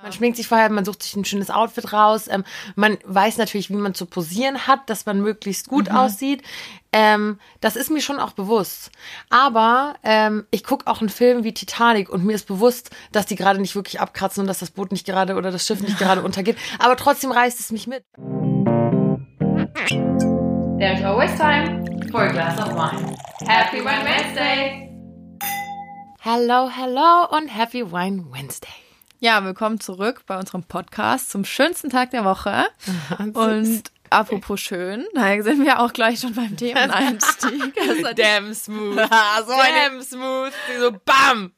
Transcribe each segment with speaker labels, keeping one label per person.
Speaker 1: Man schminkt sich vorher, man sucht sich ein schönes Outfit raus. Ähm, man weiß natürlich, wie man zu posieren hat, dass man möglichst gut aussieht. Ähm, das ist mir schon auch bewusst. Aber ähm, ich gucke auch einen Film wie Titanic und mir ist bewusst, dass die gerade nicht wirklich abkratzen und dass das Boot nicht gerade oder das Schiff nicht gerade untergeht. Aber trotzdem reißt es mich mit.
Speaker 2: There's always time for a glass of wine. Happy Wine Wednesday!
Speaker 1: Hello, hello und Happy Wine Wednesday.
Speaker 3: Ja, willkommen zurück bei unserem Podcast zum schönsten Tag der Woche. Und apropos schön, da sind wir auch gleich schon beim Themeneinstieg. Hat-
Speaker 1: Damn smooth.
Speaker 3: so eine,
Speaker 1: Damn smooth. So bam.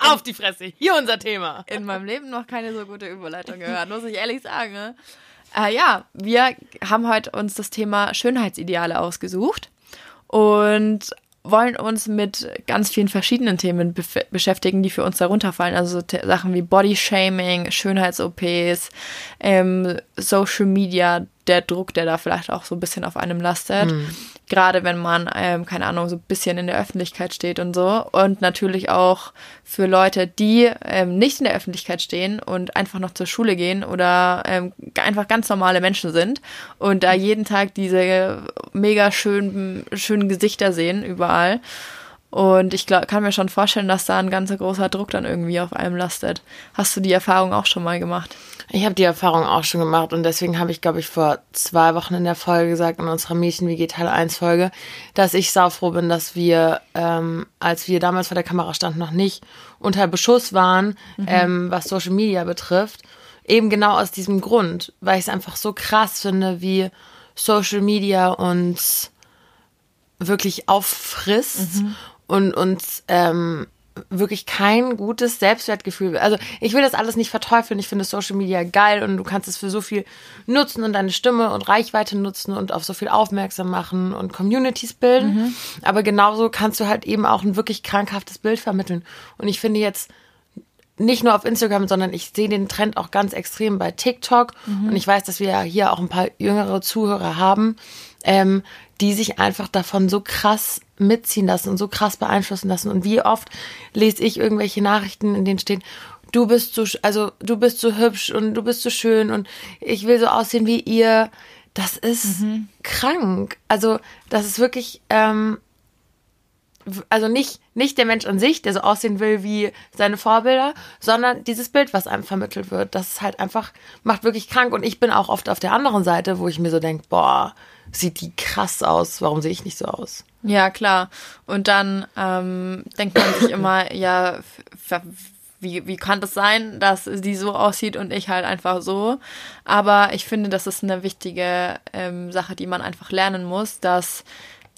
Speaker 1: Auf die Fresse. Hier unser Thema.
Speaker 3: in meinem Leben noch keine so gute Überleitung gehört, muss ich ehrlich sagen. ne? Äh, ja, wir haben heute uns das Thema Schönheitsideale ausgesucht und wollen uns mit ganz vielen verschiedenen Themen bef- beschäftigen, die für uns darunter fallen. Also Sachen wie Bodyshaming, Schönheits-OPs, ähm, Social Media, der Druck, der da vielleicht auch so ein bisschen auf einem lastet. Gerade wenn man, ähm, keine Ahnung, so ein bisschen in der Öffentlichkeit steht und so. Und natürlich auch für Leute, die ähm, nicht in der Öffentlichkeit stehen und einfach noch zur Schule gehen oder ähm, einfach ganz normale Menschen sind und da jeden Tag diese mega schönen, schönen Gesichter sehen überall. Und ich glaub, kann mir schon vorstellen, dass da ein ganzer großer Druck dann irgendwie auf einem lastet. Hast du die Erfahrung auch schon mal gemacht?
Speaker 1: Ich habe die Erfahrung auch schon gemacht und deswegen habe ich, glaube ich, vor zwei Wochen in der Folge gesagt, in unserer Mädchen-WG Teil 1 Folge, dass ich saufroh bin, dass wir, ähm, als wir damals vor der Kamera standen, noch nicht unter Beschuss waren, ähm, was Social Media betrifft. Eben genau aus diesem Grund, weil ich es einfach so krass finde, wie Social Media uns wirklich auffrisst und uns ähm, wirklich kein gutes Selbstwertgefühl. Also ich will das alles nicht verteufeln. Ich finde Social Media geil und du kannst es für so viel nutzen und deine Stimme und Reichweite nutzen und auf so viel aufmerksam machen und Communities bilden. Aber genauso kannst du halt eben auch ein wirklich krankhaftes Bild vermitteln. Und ich finde jetzt nicht nur auf Instagram, sondern ich sehe den Trend auch ganz extrem bei TikTok. Und ich weiß, dass wir ja hier auch ein paar jüngere Zuhörer haben, ähm, die sich einfach davon so krass mitziehen lassen und so krass beeinflussen lassen. Und wie oft lese ich irgendwelche Nachrichten, in denen steht, du bist so, also du bist so hübsch und du bist so schön und ich will so aussehen wie ihr. Das ist krank. Also das ist wirklich, ähm, also nicht, nicht der Mensch an sich, der so aussehen will wie seine Vorbilder, sondern dieses Bild, was einem vermittelt wird. Das ist halt einfach, macht wirklich krank. Und ich bin auch oft auf der anderen Seite, wo ich mir so denke, boah, sieht die krass aus, warum sehe ich nicht so aus?
Speaker 3: Ja, klar. Und dann ähm, denkt man sich immer, ja, wie, wie kann das sein, dass sie so aussieht und ich halt einfach so? Aber ich finde, das ist eine wichtige ähm, Sache, die man einfach lernen muss, dass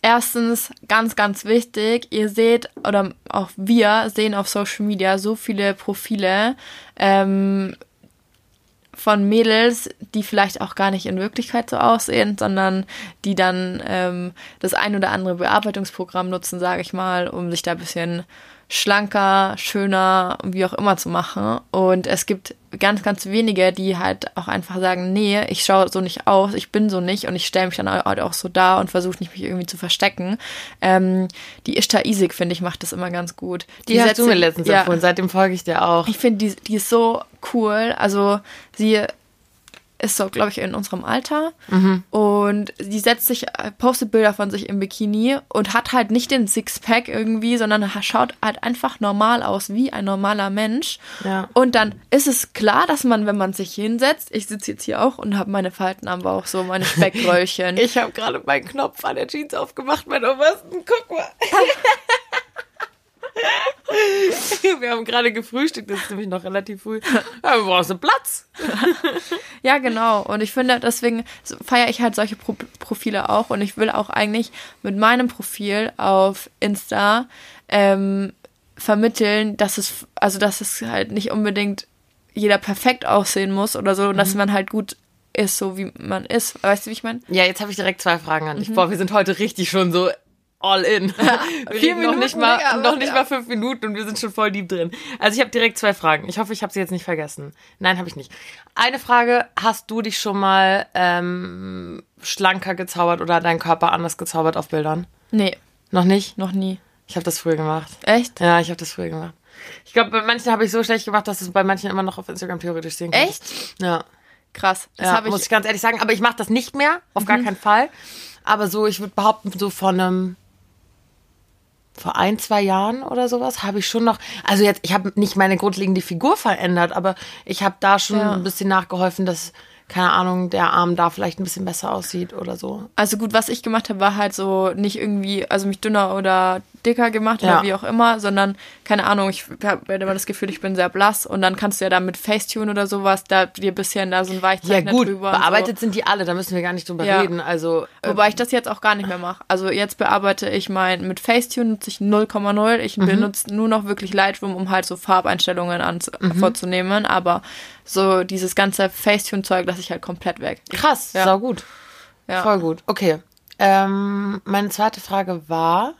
Speaker 3: erstens ganz, ganz wichtig, ihr seht, oder auch wir sehen auf Social Media so viele Profile, ähm, von Mädels, die vielleicht auch gar nicht in Wirklichkeit so aussehen, sondern die dann ähm, das ein oder andere Bearbeitungsprogramm nutzen, sage ich mal, um sich da ein bisschen schlanker, schöner, wie auch immer zu machen. Und es gibt ganz, ganz wenige, die halt auch einfach sagen, nee, ich schaue so nicht aus, ich bin so nicht und ich stelle mich dann halt auch so da und versuche nicht, mich irgendwie zu verstecken. Ähm, die Ishta Isik, finde ich, macht das immer ganz gut.
Speaker 1: Die, hast
Speaker 3: setzt
Speaker 1: du mir letztens
Speaker 3: ja.
Speaker 1: empfohlen, seitdem folge ich dir auch.
Speaker 3: Ich finde, die, die ist so cool. Also sie ist so, glaube ich, in unserem Alter. Und sie setzt sich, äh, postet Bilder von sich im Bikini und hat halt nicht den Sixpack irgendwie, sondern ha- schaut halt einfach normal aus, wie ein normaler Mensch.
Speaker 1: Ja.
Speaker 3: Und dann ist es klar, dass man, wenn man sich hinsetzt, ich sitze jetzt hier auch und habe meine Falten am Bauch, so meine Speckröllchen.
Speaker 1: Ich habe gerade meinen Knopf an der Jeans aufgemacht, mein Obersten. Guck mal. Wir haben gerade gefrühstückt, das ist nämlich noch relativ früh. Ja, wir brauchen Platz.
Speaker 3: Ja, genau. Und ich finde, deswegen feiere ich halt solche Pro Profile auch. Und ich will auch eigentlich mit meinem Profil auf Insta ähm, vermitteln, dass es, also dass es halt nicht unbedingt jeder perfekt aussehen muss oder so, und dass man halt gut ist, so wie man ist. Weißt du, wie ich meine?
Speaker 1: Ja, jetzt habe ich direkt zwei Fragen an dich. Boah, wir sind heute richtig schon so all in. wir
Speaker 3: Vier
Speaker 1: reden noch
Speaker 3: Minuten,
Speaker 1: nicht mal,
Speaker 3: Digga,
Speaker 1: noch nicht
Speaker 3: ja.
Speaker 1: mal fünf Minuten und wir sind schon voll deep drin. Also ich habe direkt zwei Fragen. Ich hoffe, ich habe sie jetzt nicht vergessen. Nein, habe ich nicht. Eine Frage: Hast du dich schon mal ähm, schlanker gezaubert oder deinen Körper anders gezaubert auf Bildern?
Speaker 3: Nee,
Speaker 1: Noch nicht?
Speaker 3: noch nie.
Speaker 1: Ich habe das früher gemacht.
Speaker 3: Echt?
Speaker 1: Ja, ich habe das früher gemacht. Ich glaube, bei manchen habe ich so schlecht gemacht, dass es bei manchen immer noch auf Instagram theoretisch sehen kann.
Speaker 3: Echt?
Speaker 1: Ja.
Speaker 3: Krass. Das
Speaker 1: ja
Speaker 3: habe
Speaker 1: muss
Speaker 3: ich.
Speaker 1: ich ganz ehrlich sagen. Aber ich mache das nicht mehr, auf gar keinen Fall. Aber so, ich würde behaupten, so von einem vor ein, zwei Jahren oder sowas habe ich schon noch, also jetzt, ich habe nicht meine grundlegende Figur verändert, aber ich habe da schon
Speaker 3: Ja.
Speaker 1: ein bisschen nachgeholfen, dass, keine Ahnung, der Arm da vielleicht ein bisschen besser aussieht oder so.
Speaker 3: Also gut, was ich gemacht habe, war halt so nicht irgendwie, also mich dünner oder dicker gemacht
Speaker 1: Ja.
Speaker 3: oder wie auch immer, sondern keine Ahnung, ich habe immer das Gefühl, ich bin sehr blass und dann kannst du ja da mit Facetune oder sowas, da dir ein bisschen da so ein
Speaker 1: Ja
Speaker 3: Weichzeichner
Speaker 1: gut,
Speaker 3: drüber.
Speaker 1: bearbeitet sind die alle, da müssen wir gar nicht drüber
Speaker 3: Ja.
Speaker 1: reden. Also,
Speaker 3: So.
Speaker 1: äh,
Speaker 3: Wobei ich das jetzt auch gar nicht mehr mache. Also jetzt bearbeite ich mein, mit Facetune nutze ich 0,0. Ich
Speaker 1: Mhm.
Speaker 3: benutze nur noch wirklich Lightroom, um halt so Farbeinstellungen an,
Speaker 1: Mhm.
Speaker 3: vorzunehmen, aber so dieses ganze Facetune-Zeug lasse ich halt komplett weg.
Speaker 1: krass,
Speaker 3: Ja.
Speaker 1: sau gut.
Speaker 3: Ja.
Speaker 1: Voll gut. Okay. Ähm, meine zweite Frage war,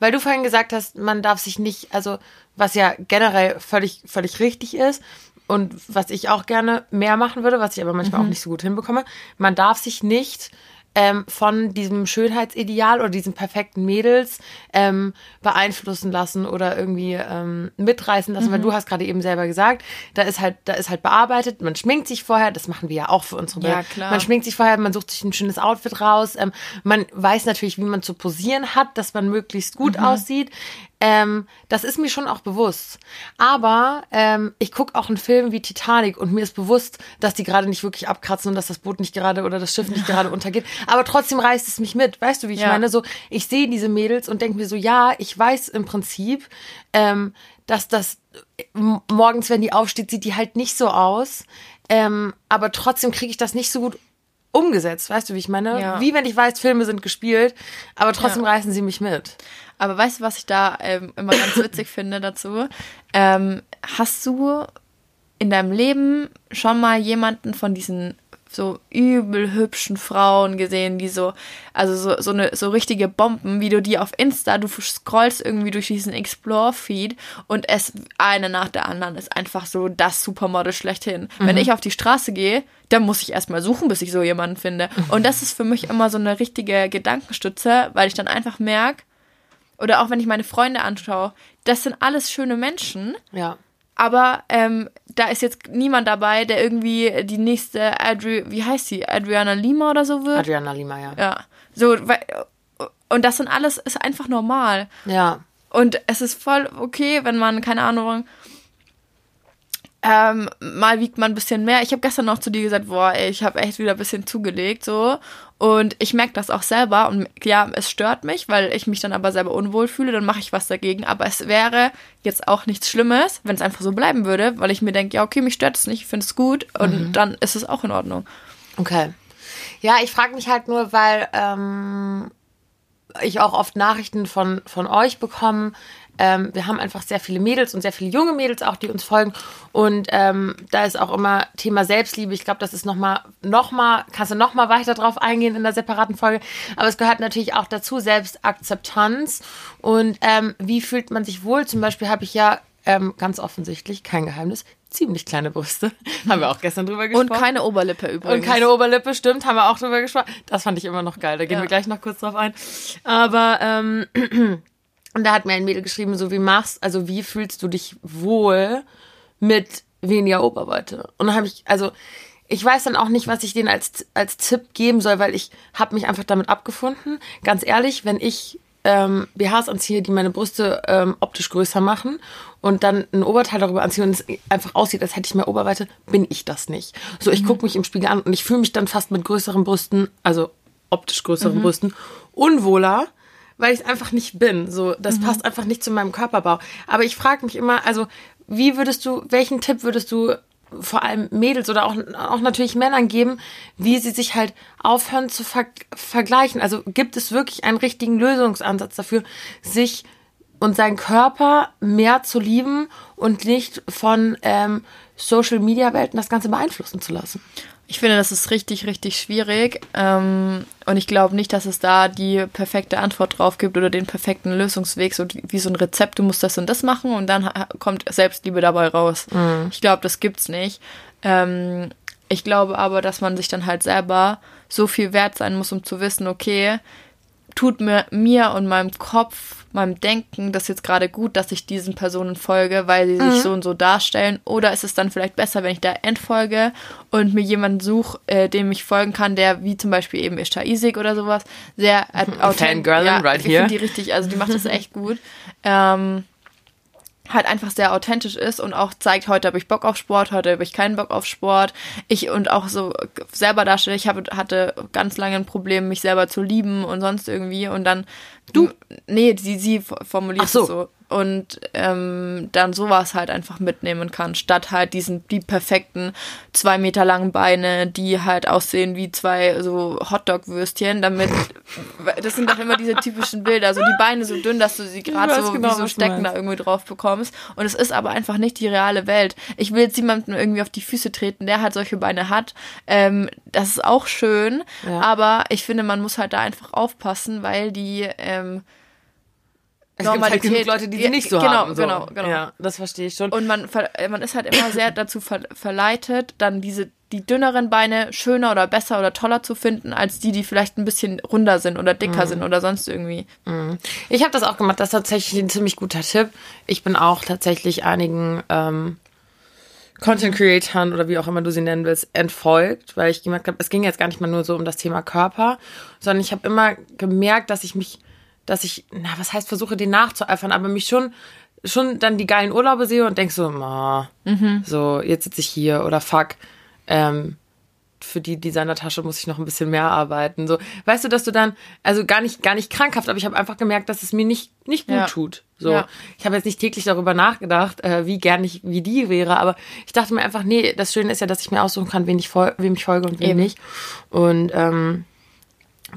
Speaker 1: weil du vorhin gesagt hast, man darf sich nicht, also was ja generell völlig, völlig richtig ist und was ich auch gerne mehr machen würde, was ich aber manchmal auch nicht so gut hinbekomme, man darf sich nicht ähm, von diesem Schönheitsideal oder diesen perfekten Mädels ähm, beeinflussen lassen oder irgendwie ähm, mitreißen lassen, weil du hast gerade eben selber gesagt, da ist halt, da ist halt bearbeitet, man schminkt sich vorher, das machen wir ja auch für unsere
Speaker 3: Ja,
Speaker 1: Bilder.
Speaker 3: klar.
Speaker 1: Man schminkt sich vorher, man sucht sich ein schönes Outfit raus. Ähm, man weiß natürlich, wie man zu posieren hat, dass man möglichst gut
Speaker 3: Mhm.
Speaker 1: aussieht. Ähm, das ist mir schon auch bewusst. Aber ähm, ich gucke auch einen Film wie Titanic und mir ist bewusst, dass die gerade nicht wirklich abkratzen und dass das Boot nicht gerade oder das Schiff nicht gerade untergeht. Aber trotzdem reißt es mich mit. Weißt du, wie ich
Speaker 3: Ja.
Speaker 1: meine? So, ich sehe diese Mädels und denke mir so, ja, ich weiß im Prinzip, ähm, dass das morgens, wenn die aufsteht, sieht die halt nicht so aus. Ähm, aber trotzdem kriege ich das nicht so gut umgesetzt. Weißt du, wie ich meine?
Speaker 3: Ja.
Speaker 1: Wie wenn ich weiß, Filme sind gespielt, aber trotzdem
Speaker 3: Ja.
Speaker 1: reißen sie mich mit.
Speaker 3: Aber weißt du, was ich da ähm, immer ganz witzig finde dazu? Ähm, hast du in deinem Leben schon mal jemanden von diesen so übel hübschen Frauen gesehen, die so, also so, so eine so richtige Bomben, wie du die auf Insta, du scrollst irgendwie durch diesen Explore-Feed und es eine nach der anderen ist einfach so das Supermodel schlechthin. Wenn ich auf die Straße gehe, dann muss ich erstmal suchen, bis ich so jemanden finde. Und das ist für mich immer so eine richtige Gedankenstütze, weil ich dann einfach merke, oder auch wenn ich meine Freunde anschaue, das sind alles schöne Menschen,
Speaker 1: Ja.
Speaker 3: Aber ähm, da ist jetzt niemand dabei, der irgendwie die nächste Adri, wie heißt sie, Adriana Lima oder so wird.
Speaker 1: Adriana Lima, ja.
Speaker 3: ja, so und das sind alles ist einfach normal
Speaker 1: Ja.
Speaker 3: und es ist voll okay, wenn man keine Ahnung ähm, mal wiegt man ein bisschen mehr. Ich habe gestern noch zu dir gesagt, boah, ey, ich habe echt wieder ein bisschen zugelegt, so. Und ich merke das auch selber. Und ja, es stört mich, weil ich mich dann aber selber unwohl fühle. Dann mache ich was dagegen. Aber es wäre jetzt auch nichts Schlimmes, wenn es einfach so bleiben würde, weil ich mir denke, ja, okay, mich stört es nicht, ich finde es gut. Und dann ist es auch in Ordnung.
Speaker 1: Okay. Ja, ich frage mich halt nur, weil ähm, ich auch oft Nachrichten von, von euch bekomme. Ähm, wir haben einfach sehr viele Mädels und sehr viele junge Mädels auch, die uns folgen. Und ähm, da ist auch immer Thema Selbstliebe. Ich glaube, das ist nochmal, noch mal, kannst du nochmal weiter drauf eingehen in der separaten Folge. Aber es gehört natürlich auch dazu, Selbstakzeptanz. Und ähm, wie fühlt man sich wohl? Zum Beispiel habe ich ja ähm, ganz offensichtlich, kein Geheimnis, ziemlich kleine Brüste. haben wir auch gestern drüber gesprochen.
Speaker 3: Und keine Oberlippe übrigens.
Speaker 1: Und keine Oberlippe, stimmt, haben wir auch drüber gesprochen. Das fand ich immer noch geil, da gehen
Speaker 3: Ja.
Speaker 1: wir gleich noch kurz drauf ein. Aber, ähm, und da hat mir ein Mädel geschrieben, so wie machst, also wie fühlst du dich wohl mit weniger Oberweite? Und dann habe ich, also ich weiß dann auch nicht, was ich denen als, als Tipp geben soll, weil ich habe mich einfach damit abgefunden. Ganz ehrlich, wenn ich ähm, BHs anziehe, die meine Brüste ähm, optisch größer machen und dann ein Oberteil darüber anziehe und es einfach aussieht, als hätte ich mehr Oberweite, bin ich das nicht. So, ich gucke mich im Spiegel an und ich fühle mich dann fast mit größeren Brüsten, also optisch größeren Brüsten, unwohler, weil ich es einfach nicht bin. So, das passt einfach nicht zu meinem Körperbau. Aber ich frage mich immer, also wie würdest du, welchen Tipp würdest du vor allem Mädels oder auch, auch natürlich Männern geben, wie sie sich halt aufhören zu ver vergleichen. Also gibt es wirklich einen richtigen Lösungsansatz dafür, sich und seinen Körper mehr zu lieben und nicht von ähm, Social Media Welten das Ganze beeinflussen zu lassen.
Speaker 3: Ich finde, das ist richtig, richtig schwierig. Ähm, und ich glaube nicht, dass es da die perfekte Antwort drauf gibt oder den perfekten Lösungsweg, so wie so ein Rezept, du musst das und das machen und dann kommt Selbstliebe dabei raus. Ich glaube, das gibt's nicht. Ähm, ich glaube aber, dass man sich dann halt selber so viel wert sein muss, um zu wissen, okay, tut mir, mir und meinem Kopf, meinem Denken das jetzt gerade gut, dass ich diesen Personen folge, weil sie sich so und so darstellen? Oder ist es dann vielleicht besser, wenn ich da entfolge und mir jemanden suche, äh, dem ich folgen kann, der wie zum Beispiel eben Ishtar Isik oder sowas, sehr äh, authent-
Speaker 1: Fangirlin
Speaker 3: ja,
Speaker 1: right
Speaker 3: ich
Speaker 1: here.
Speaker 3: finde die richtig, also die macht das echt gut. Ähm, halt einfach sehr authentisch ist und auch zeigt, heute habe ich Bock auf Sport, heute habe ich keinen Bock auf Sport. Ich und auch so selber darstelle, ich habe, hatte ganz lange ein Problem, mich selber zu lieben und sonst irgendwie und dann du nee, sie sie formuliert
Speaker 1: so.
Speaker 3: es so und ähm, dann sowas halt einfach mitnehmen kann, statt halt diesen die perfekten zwei Meter langen Beine, die halt aussehen wie zwei so Hotdog-Würstchen, damit das sind doch immer diese typischen Bilder, so die Beine so dünn, dass du sie gerade so
Speaker 1: genau,
Speaker 3: wie so Stecken da irgendwie drauf bekommst. Und es ist aber einfach nicht die reale Welt. Ich will jetzt jemandem irgendwie auf die Füße treten, der halt solche Beine hat. Ähm, das ist auch schön,
Speaker 1: Ja.
Speaker 3: aber ich finde, man muss halt da einfach aufpassen, weil die ähm,
Speaker 1: Es gibt halt genug
Speaker 3: Normalität-
Speaker 1: Leute, die
Speaker 3: Ja,
Speaker 1: nicht so
Speaker 3: genau,
Speaker 1: haben. So.
Speaker 3: genau, genau.
Speaker 1: Ja, das verstehe ich schon.
Speaker 3: und man, man ist halt immer sehr dazu ver verleitet, dann diese die dünneren Beine schöner oder besser oder toller zu finden, als die, die vielleicht ein bisschen runder sind oder dicker sind oder sonst irgendwie.
Speaker 1: Ich habe das auch gemacht. Das ist tatsächlich ein ziemlich guter Tipp. Ich bin auch tatsächlich einigen ähm, Content Creatoren oder wie auch immer du sie nennen willst, entfolgt, weil ich gemerkt habe, es ging jetzt gar nicht mal nur so um das Thema Körper, sondern ich habe immer gemerkt, dass ich mich, dass ich, na, was heißt, versuche, den nachzueifern, aber mich schon schon dann die geilen Urlaube sehe und denk so, ma, so, jetzt sitze ich hier oder fuck, ähm, für die Designertasche muss ich noch ein bisschen mehr arbeiten. So, weißt du, dass du dann, also gar nicht, gar nicht krankhaft, aber ich habe einfach gemerkt, dass es mir nicht, nicht gut
Speaker 3: Ja.
Speaker 1: tut. So,
Speaker 3: Ja.
Speaker 1: ich habe jetzt nicht täglich darüber nachgedacht, äh, wie gern ich wie die wäre, aber ich dachte mir einfach, nee, das Schöne ist ja, dass ich mir aussuchen kann, wen ich fol wem ich folge und wem
Speaker 3: Eben.
Speaker 1: nicht. Und ähm,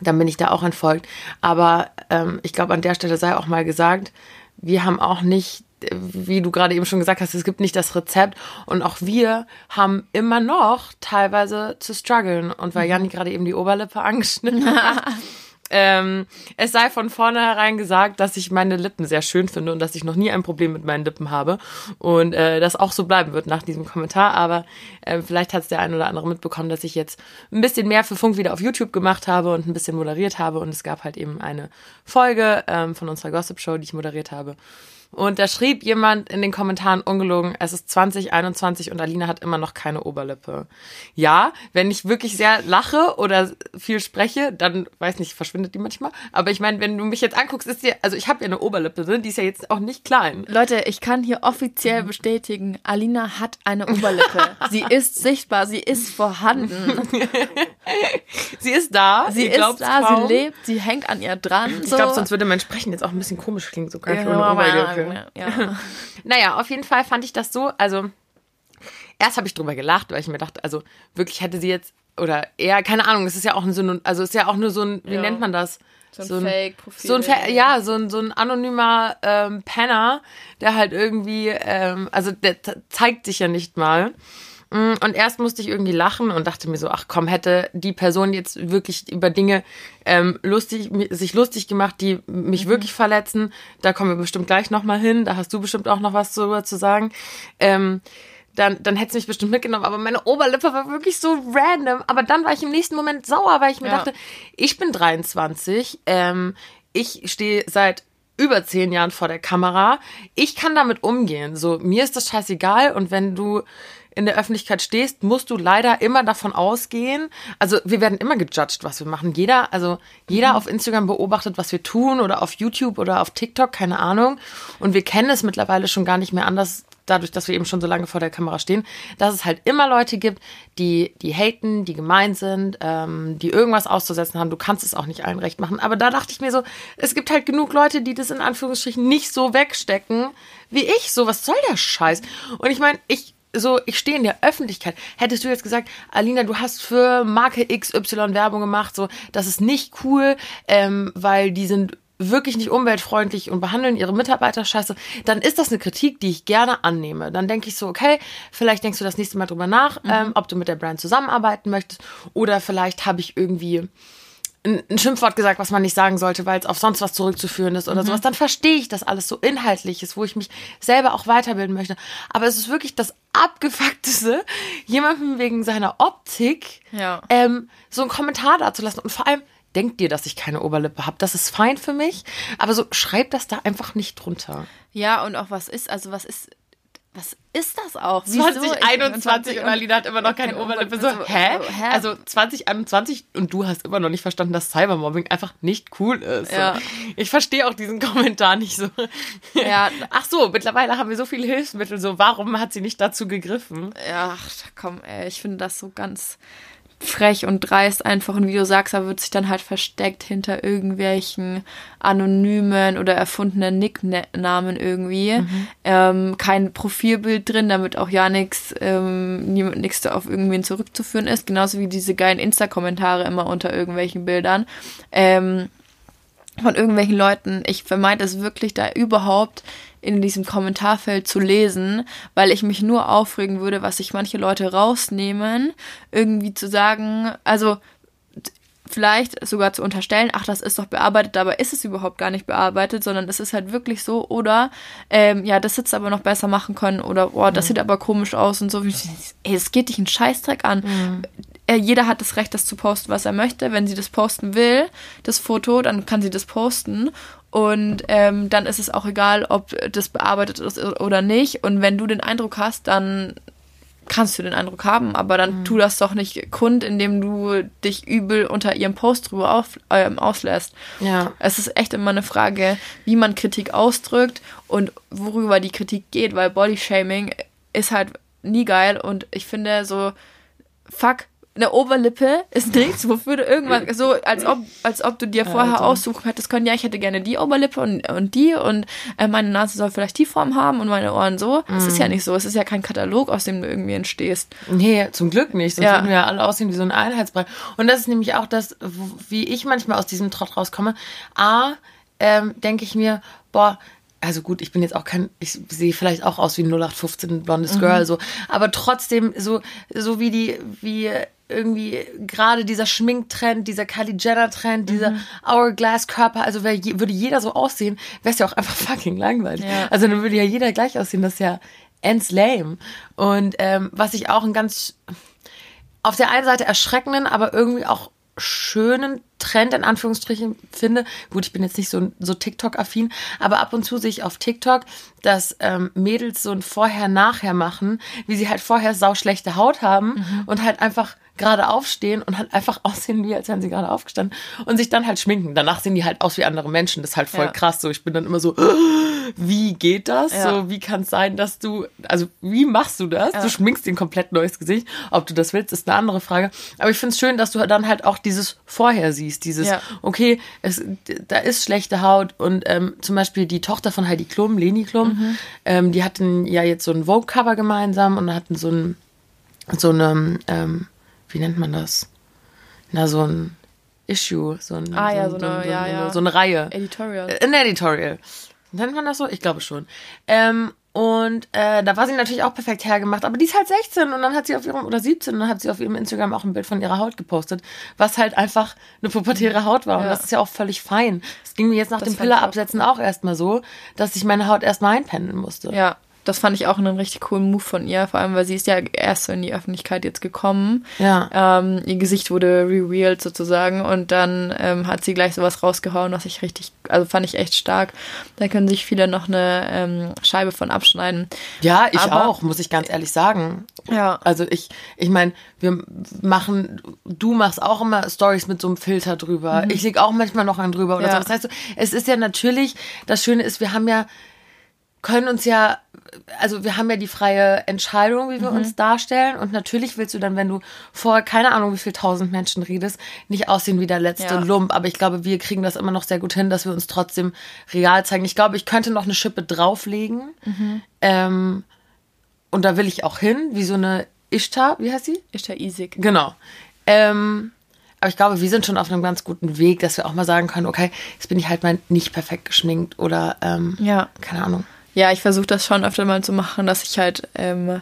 Speaker 1: dann bin ich da auch entfolgt. Aber ähm, ich glaube, an der Stelle sei auch mal gesagt, wir haben auch nicht, äh, wie du gerade eben schon gesagt hast, es gibt nicht das Rezept. Und auch wir haben immer noch teilweise zu strugglen. Und weil Janni gerade eben die Oberlippe angeschnitten hat, ähm, es sei von vornherein gesagt, dass ich meine Lippen sehr schön finde und dass ich noch nie ein Problem mit meinen Lippen habe und äh, das auch so bleiben wird nach diesem Kommentar. Aber äh, vielleicht hat es der ein oder andere mitbekommen, dass ich jetzt ein bisschen mehr für Funk wieder auf YouTube gemacht habe und ein bisschen moderiert habe und es gab halt eben eine Folge ähm, von unserer Gossip Show, die ich moderiert habe. Und da schrieb jemand in den Kommentaren ungelogen, es ist 2021 und Alina hat immer noch keine Oberlippe. Ja, wenn ich wirklich sehr lache oder viel spreche, dann, weiß nicht, verschwindet die manchmal. Aber ich meine, wenn du mich jetzt anguckst, ist dir, also ich habe ja eine Oberlippe, ne? die ist ja jetzt auch nicht klein.
Speaker 3: Leute, ich kann hier offiziell bestätigen, Alina hat eine Oberlippe. sie ist sichtbar, sie ist vorhanden.
Speaker 1: Sie ist da,
Speaker 3: Sie ist da,
Speaker 1: kaum.
Speaker 3: sie lebt, sie hängt an ihr dran.
Speaker 1: Ich glaube, sonst würde mein Sprechen jetzt auch ein bisschen komisch klingen, so gar nicht ohne Oberlippe.
Speaker 3: ja.
Speaker 1: Naja, auf jeden Fall fand ich das so, also erst habe ich drüber gelacht, weil ich mir dachte, also wirklich hätte sie jetzt, oder eher, keine Ahnung, es ist ja auch ein Synon, also es ist ja auch nur so ein, wie
Speaker 3: Ja.
Speaker 1: nennt man das?
Speaker 3: So ein Fake-Profil.
Speaker 1: So ein, Fa- ja, so ein, so ein anonymer ähm, Penner, der halt irgendwie, ähm, also der zeigt sich ja nicht mal. Mm, Und erst musste ich irgendwie lachen und dachte mir so, ach komm, hätte die Person jetzt wirklich über Dinge ähm, lustig, sich lustig gemacht, die mich wirklich verletzen, da kommen wir bestimmt gleich nochmal hin, da hast du bestimmt auch noch was darüber zu sagen. Ähm, dann, dann hätte es mich bestimmt mitgenommen. Aber meine Oberlippe war wirklich so random. Aber dann war ich im nächsten Moment sauer, weil ich mir
Speaker 3: Ja.
Speaker 1: dachte, ich bin 23, ähm, ich stehe seit über zehn Jahren vor der Kamera. Ich kann damit umgehen. So, mir ist das scheißegal. Und wenn du in der Öffentlichkeit stehst, musst du leider immer davon ausgehen. Also wir werden immer gejudged, was wir machen. Jeder, also jeder auf Instagram beobachtet, was wir tun oder auf YouTube oder auf TikTok, keine Ahnung. Und wir kennen es mittlerweile schon gar nicht mehr anders, dadurch, dass wir eben schon so lange vor der Kamera stehen, dass es halt immer Leute gibt, die, die haten, die gemein sind, ähm, die irgendwas auszusetzen haben. Du kannst es auch nicht allen recht machen. Aber da dachte ich mir so, es gibt halt genug Leute, die das in Anführungsstrichen nicht so wegstecken wie ich. So, was soll der Scheiß? Und ich meine, ich, so, ich stehe in der Öffentlichkeit. Hättest du jetzt gesagt, Alina, du hast für Marke XY Werbung gemacht, so, das ist nicht cool, ähm, weil die sind wirklich nicht umweltfreundlich und behandeln ihre Mitarbeiter scheiße, dann ist das eine Kritik, die ich gerne annehme. Dann denke ich so, okay, vielleicht denkst du das nächste Mal drüber nach, ähm, ob du mit der Brand zusammenarbeiten möchtest oder vielleicht habe ich irgendwie ein, Schimpfwort gesagt, was man nicht sagen sollte, weil es auf sonst was zurückzuführen ist oder sowas, dann verstehe ich das alles so inhaltlich ist, wo ich mich selber auch weiterbilden möchte. Aber es ist wirklich das abgefuckteste, jemandem wegen seiner Optik
Speaker 3: Ja.
Speaker 1: ähm, so einen Kommentar dazulassen. Und vor allem, denkt dir, dass ich keine Oberlippe habe. Das ist fein für mich, aber so schreib das da einfach nicht drunter.
Speaker 3: Ja, und auch was ist, also was ist, was ist das auch? Wieso?
Speaker 1: 2021 und Alina hat immer noch keine, Oberlippe. So, hä?
Speaker 3: So, hä?
Speaker 1: Also 2021 und du hast immer noch nicht verstanden, dass Cybermobbing einfach nicht cool ist.
Speaker 3: Ja.
Speaker 1: Ich verstehe auch diesen Kommentar nicht so.
Speaker 3: Ja.
Speaker 1: Ach so, mittlerweile haben wir so viele Hilfsmittel. So, warum hat sie nicht dazu gegriffen?
Speaker 3: Ja, ach, komm, ey, ich finde das so ganz frech und dreist einfach. Und wie du sagst, da wird sich dann halt versteckt hinter irgendwelchen anonymen oder erfundenen Nicknamen irgendwie. Ähm, kein Profilbild drin, damit auch ja nichts ähm, nichts auf irgendwen zurückzuführen ist. Genauso wie diese geilen Insta-Kommentare immer unter irgendwelchen Bildern. Ähm, von irgendwelchen Leuten. Ich vermeide es wirklich, da überhaupt in diesem Kommentarfeld zu lesen, weil ich mich nur aufregen würde, was sich manche Leute rausnehmen, irgendwie zu sagen, also vielleicht sogar zu unterstellen, ach, das ist doch bearbeitet, dabei ist es überhaupt gar nicht bearbeitet, sondern es ist halt wirklich so, oder ähm, ja, das hättest du aber noch besser machen können, oder oh, das sieht aber komisch aus und so. Ey, es geht dich einen Scheißdreck an. Äh, Jeder hat das Recht, das zu posten, was er möchte. Wenn sie das posten will, das Foto, dann kann sie das posten. Und ähm, dann ist es auch egal, ob das bearbeitet ist oder nicht. Und wenn du den Eindruck hast, dann kannst du den Eindruck haben, aber dann tu das doch nicht kund, indem du dich übel unter ihrem Post drüber auf, ähm, auslässt.
Speaker 1: Ja.
Speaker 3: Es ist echt immer eine Frage, wie man Kritik ausdrückt und worüber die Kritik geht, weil Bodyshaming ist halt nie geil und ich finde so, fuck, eine Oberlippe ist nichts, wofür du irgendwas, so als ob, als ob du dir vorher
Speaker 1: Alter.
Speaker 3: aussuchen hättest können, ja, ich hätte gerne die Oberlippe und, und die und äh, meine Nase soll vielleicht die Form haben und meine Ohren so. Es ist ja nicht so, es ist ja kein Katalog, aus dem du irgendwie entstehst.
Speaker 1: Nee, zum Glück nicht. Sonst
Speaker 3: Ja.
Speaker 1: würden wir ja alle aussehen wie so ein Einheitsbrei. Und das ist nämlich auch das, wie ich manchmal aus diesem Trott rauskomme. A, ähm, denke ich mir, boah, also gut, ich bin jetzt auch kein, ich sehe vielleicht auch aus wie ein 0815 blondes Girl, so, aber trotzdem so, so wie die, wie irgendwie gerade dieser Schminktrend, dieser Kylie Jenner Trend, dieser Hourglass Körper, also wär, würde jeder so aussehen, wäre es ja auch einfach fucking langweilig.
Speaker 3: Ja.
Speaker 1: Also dann würde ja jeder gleich aussehen, das ist ja ends lame. Und ähm, was ich auch ein ganz auf der einen Seite erschreckenden, aber irgendwie auch schönen Trend in Anführungsstrichen finde. Gut, ich bin jetzt nicht so, so TikTok-affin, aber ab und zu sehe ich auf TikTok, dass ähm, Mädels so ein Vorher-Nachher machen, wie sie halt vorher sauschlechte Haut haben und halt einfach gerade aufstehen und halt einfach aussehen, wie als wären sie gerade aufgestanden und sich dann halt schminken. Danach sehen die halt aus wie andere Menschen. Das ist halt voll
Speaker 3: Ja.
Speaker 1: krass. So, ich bin dann immer so, wie geht das?
Speaker 3: Ja.
Speaker 1: So, wie kann es sein, dass du, also wie machst du das? Du schminkst dir ein komplett neues Gesicht. Ob du das willst, ist eine andere Frage. Aber ich finde es schön, dass du dann halt auch dieses Vorher siehst. Dieses,
Speaker 3: Ja.
Speaker 1: okay, es, da ist schlechte Haut und ähm, zum Beispiel die Tochter von Heidi Klum, Leni Klum,
Speaker 3: Mhm.
Speaker 1: ähm, die hatten ja jetzt so ein Vogue-Cover gemeinsam und hatten so ein, so eine, ähm, wie nennt man das? Na, so ein Issue, so ein,
Speaker 3: Ah,
Speaker 1: so,
Speaker 3: ja, so eine-
Speaker 1: ein-
Speaker 3: ja, ja.
Speaker 1: so eine Reihe.
Speaker 3: Editorial.
Speaker 1: Ein Editorial. Nennt man das so? Ich glaube schon. Ähm, und äh, da war sie natürlich auch perfekt hergemacht, aber die ist halt 16 und dann hat sie auf ihrem, oder 17, und dann hat sie auf ihrem Instagram auch ein Bild von ihrer Haut gepostet, was halt einfach eine pubertäre Haut war. Und das ist ja auch völlig fein. Es ging mir jetzt nach
Speaker 3: Das
Speaker 1: dem
Speaker 3: auch
Speaker 1: Pillerabsetzen auch erstmal so, dass ich meine Haut erstmal einpendeln musste.
Speaker 3: Ja, das fand ich auch einen richtig coolen Move von ihr, vor allem, weil sie ist ja erst so in die Öffentlichkeit jetzt gekommen.
Speaker 1: Ja.
Speaker 3: Ähm, ihr Gesicht wurde revealed sozusagen und dann ähm, hat sie gleich sowas rausgehauen, was ich richtig, also fand ich echt stark. Da können sich viele noch eine ähm, Scheibe von abschneiden.
Speaker 1: Ja, ich
Speaker 3: Aber-
Speaker 1: auch, muss ich ganz ehrlich sagen.
Speaker 3: Ja.
Speaker 1: Also ich, ich meine, wir machen, du machst auch immer Stories mit so einem Filter drüber. Ich leg auch manchmal noch einen drüber oder
Speaker 3: Mhm. Ja.
Speaker 1: so. Das heißt, so, es ist ja natürlich, das Schöne ist, wir haben ja, können uns ja, also wir haben ja die freie Entscheidung, wie wir
Speaker 3: Mhm.
Speaker 1: uns darstellen. Und natürlich willst du dann, wenn du vor keine Ahnung wie viel tausend Menschen redest, nicht aussehen wie der letzte
Speaker 3: Ja.
Speaker 1: Lump. Aber ich glaube, wir kriegen das immer noch sehr gut hin, dass wir uns trotzdem real zeigen. Ich glaube, ich könnte noch eine Schippe drauflegen.
Speaker 3: Mhm.
Speaker 1: Ähm, und da will ich auch hin, wie so eine Ishtar, wie heißt sie?
Speaker 3: Ist ja easig.
Speaker 1: Genau. Ähm, aber ich glaube, wir sind schon auf einem ganz guten Weg, dass wir auch mal sagen können, okay, jetzt bin ich halt mal nicht perfekt geschminkt oder ähm,
Speaker 3: Ja.
Speaker 1: keine Ahnung.
Speaker 3: Ja, ich versuche das schon öfter mal zu machen, dass ich halt ähm,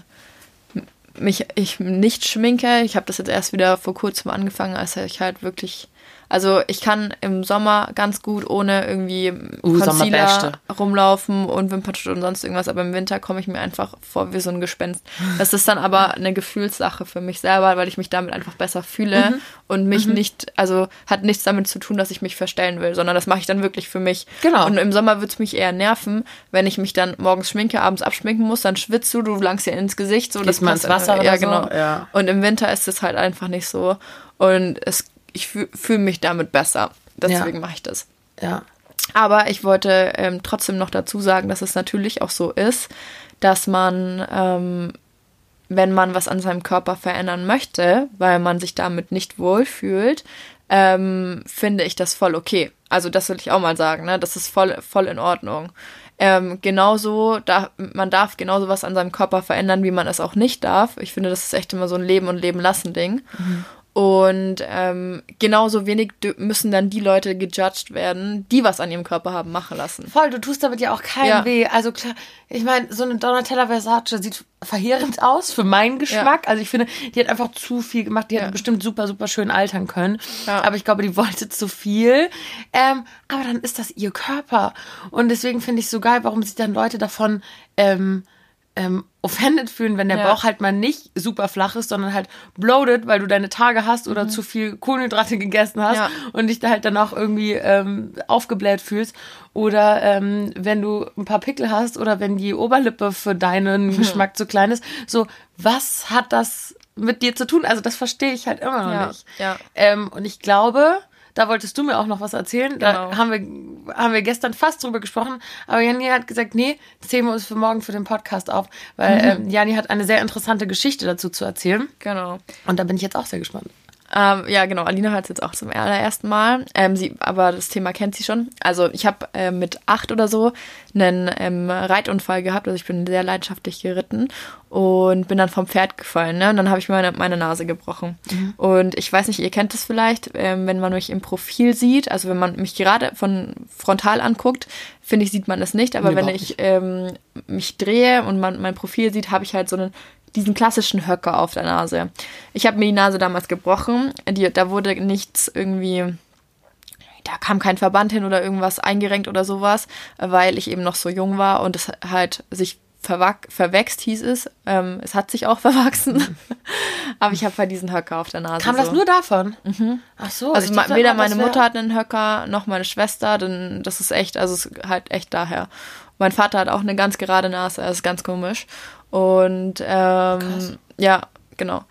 Speaker 3: mich ich nicht schminke. Ich habe das jetzt erst wieder vor kurzem angefangen, als ich halt wirklich, Also ich kann im Sommer ganz gut ohne irgendwie
Speaker 1: Uh,
Speaker 3: Concealer rumlaufen und Wimperntusch und sonst irgendwas, aber im Winter komme ich mir einfach vor wie so ein Gespenst. Das ist dann aber eine Gefühlssache für mich selber, weil ich mich damit einfach besser fühle
Speaker 1: Mhm.
Speaker 3: und mich nicht, also hat nichts damit zu tun, dass ich mich verstellen will, sondern das mache ich dann wirklich für mich.
Speaker 1: Genau.
Speaker 3: Und im Sommer würde es mich eher nerven, wenn ich mich dann morgens schminke, abends abschminken muss, dann schwitzt du, du langst dir ins Gesicht, so
Speaker 1: Gehst mal ins
Speaker 3: passt
Speaker 1: Wasser
Speaker 3: einfach-
Speaker 1: oder
Speaker 3: ja,
Speaker 1: so,
Speaker 3: genau.
Speaker 1: ja.
Speaker 3: Und im Winter ist es halt einfach nicht so. Und es, ich fühle fühl mich damit besser. Deswegen
Speaker 1: Ja.
Speaker 3: mache ich das.
Speaker 1: Ja.
Speaker 3: Aber ich wollte ähm, trotzdem noch dazu sagen, dass es natürlich auch so ist, dass man, ähm, wenn man was an seinem Körper verändern möchte, weil man sich damit nicht wohlfühlt, ähm, finde ich das voll okay. Also das will ich auch mal sagen, ne? Das ist voll, voll in Ordnung. Ähm, genauso, da, man darf genauso was an seinem Körper verändern, wie man es auch nicht darf. Ich finde, das ist echt immer so ein Leben und Leben lassen Ding. Und ähm, genauso wenig müssen dann die Leute gejudged werden, die was an ihrem Körper haben machen lassen.
Speaker 1: Voll, du tust damit ja auch keinem
Speaker 3: Ja.
Speaker 1: weh. Also klar, ich meine, so eine Donatella Versace sieht verheerend aus für meinen Geschmack. Also ich finde, die hat einfach zu viel gemacht. Die
Speaker 3: Ja.
Speaker 1: bestimmt super, super schön altern können.
Speaker 3: Ja.
Speaker 1: Aber ich glaube, die wollte zu viel. Ähm, aber dann ist das ihr Körper. Und deswegen finde ich so geil, warum sich dann Leute davon ähm, ähm, offended fühlen, wenn der
Speaker 3: Ja.
Speaker 1: Bauch halt mal nicht super flach ist, sondern halt bloated, weil du deine Tage hast
Speaker 3: Mhm.
Speaker 1: oder zu viel Kohlenhydrate gegessen hast
Speaker 3: Ja.
Speaker 1: und dich da halt dann auch irgendwie ähm, aufgebläht fühlst. Oder ähm, wenn du ein paar Pickel hast oder wenn die Oberlippe für deinen Geschmack zu klein ist. So, was hat das mit dir zu tun? Also das verstehe ich halt immer noch
Speaker 3: Ja,
Speaker 1: nicht.
Speaker 3: ja.
Speaker 1: Ähm, und ich glaube, da wolltest du mir auch noch was erzählen. Da
Speaker 3: Genau.
Speaker 1: haben wir, haben wir gestern fast drüber gesprochen. Aber Janni hat gesagt, nee, das heben wir uns für morgen für den Podcast auf. Weil
Speaker 3: Mhm.
Speaker 1: ähm, Janni hat eine sehr interessante Geschichte dazu zu erzählen.
Speaker 3: Genau.
Speaker 1: Und da bin ich jetzt auch sehr gespannt.
Speaker 3: Ähm, ja, genau. Alina hat es jetzt auch zum allerersten Mal. Ähm, sie, aber das Thema kennt sie schon. Also ich habe äh, mit acht oder so einen ähm, Reitunfall gehabt. Also ich bin sehr leidenschaftlich geritten und bin dann vom Pferd gefallen. Ne? Und dann habe ich meine, meine Nase gebrochen. Und ich weiß nicht, ihr kennt das vielleicht, ähm, wenn man mich im Profil sieht. Also wenn man mich gerade von frontal anguckt, finde ich, sieht man es nicht. Aber
Speaker 1: Nee,
Speaker 3: wenn ich ähm, mich drehe und man mein Profil sieht, habe ich halt so einen diesen klassischen Höcker auf der Nase. Ich habe mir die Nase damals gebrochen. Die, da wurde nichts irgendwie, da kam kein Verband hin oder irgendwas eingerenkt oder sowas, weil ich eben noch so jung war und es halt sich verwächst hieß es. Ähm, es hat sich auch verwachsen. Aber ich habe halt diesen Höcker auf der Nase.
Speaker 1: Kam das
Speaker 3: so.
Speaker 1: nur davon? Ach so.
Speaker 3: Also ma- weder
Speaker 1: das
Speaker 3: meine Mutter hat einen Höcker, noch meine Schwester, denn das ist echt, also es halt echt daher. Mein Vater hat auch eine ganz gerade Nase, das ist ganz komisch. Und ähm, ja, genau.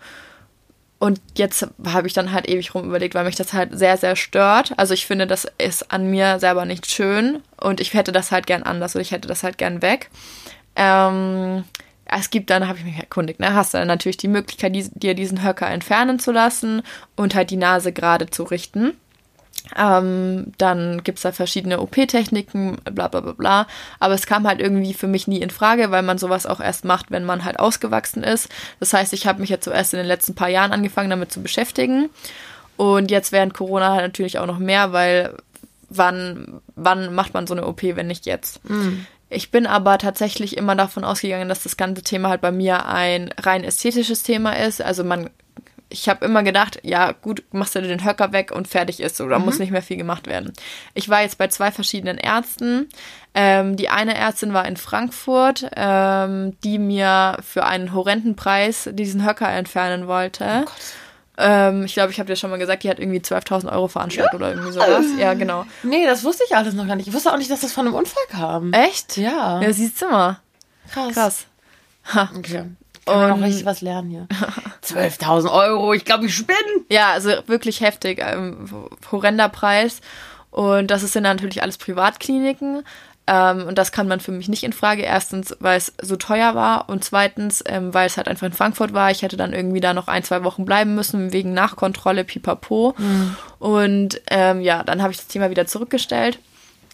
Speaker 3: Und jetzt habe ich dann halt ewig rum überlegt, weil mich das halt sehr, sehr stört. Also ich finde, das ist an mir selber nicht schön und ich hätte das halt gern anders oder ich hätte das halt gern weg. Ähm, es gibt dann, habe ich mich erkundigt, ne, hast du dann natürlich die Möglichkeit, die, dir diesen Höcker entfernen zu lassen und halt die Nase gerade zu richten. Ähm, dann gibt's da verschiedene OP-Techniken, bla bla bla bla. Aber es kam halt irgendwie für mich nie in Frage, weil man sowas auch erst macht, wenn man halt ausgewachsen ist. Das heißt, ich habe mich jetzt so erst in den letzten paar Jahren angefangen, damit zu beschäftigen. Und jetzt während Corona halt natürlich auch noch mehr, weil wann, wann macht man so eine OP, wenn nicht jetzt? Ich bin aber tatsächlich immer davon ausgegangen, dass das ganze Thema halt bei mir ein rein ästhetisches Thema ist. Also man, ich habe immer gedacht, ja gut, machst du den Höcker weg und fertig ist so, da muss nicht mehr viel gemacht werden. Ich war jetzt bei zwei verschiedenen Ärzten. Ähm, die eine Ärztin war in Frankfurt, ähm, die mir für einen horrenden Preis diesen Höcker entfernen wollte. ähm, ich glaube, ich habe dir schon mal gesagt, die hat irgendwie 12.000 Euro veranschlagt oder irgendwie sowas. Ja, genau.
Speaker 1: Nee, das wusste ich alles noch gar nicht. Ich wusste auch nicht, dass das von einem Unfall kam.
Speaker 3: Echt?
Speaker 1: Ja.
Speaker 3: Ja, siehst du mal.
Speaker 1: krass.
Speaker 3: Krass.
Speaker 1: Okay. Kann man
Speaker 3: Und-
Speaker 1: noch richtig was lernen hier. 12.000 Euro, ich glaube, ich spinne.
Speaker 3: Ja, also wirklich heftig. Ähm, horrender Preis. Und das sind natürlich alles Privatkliniken. Ähm, und das kam dann für mich nicht in Frage. Erstens, weil es so teuer war. Und zweitens, ähm, weil es halt einfach in Frankfurt war. Ich hätte dann irgendwie da noch ein, zwei Wochen bleiben müssen, wegen Nachkontrolle, pipapo. Und ähm, ja, dann habe ich das Thema wieder zurückgestellt.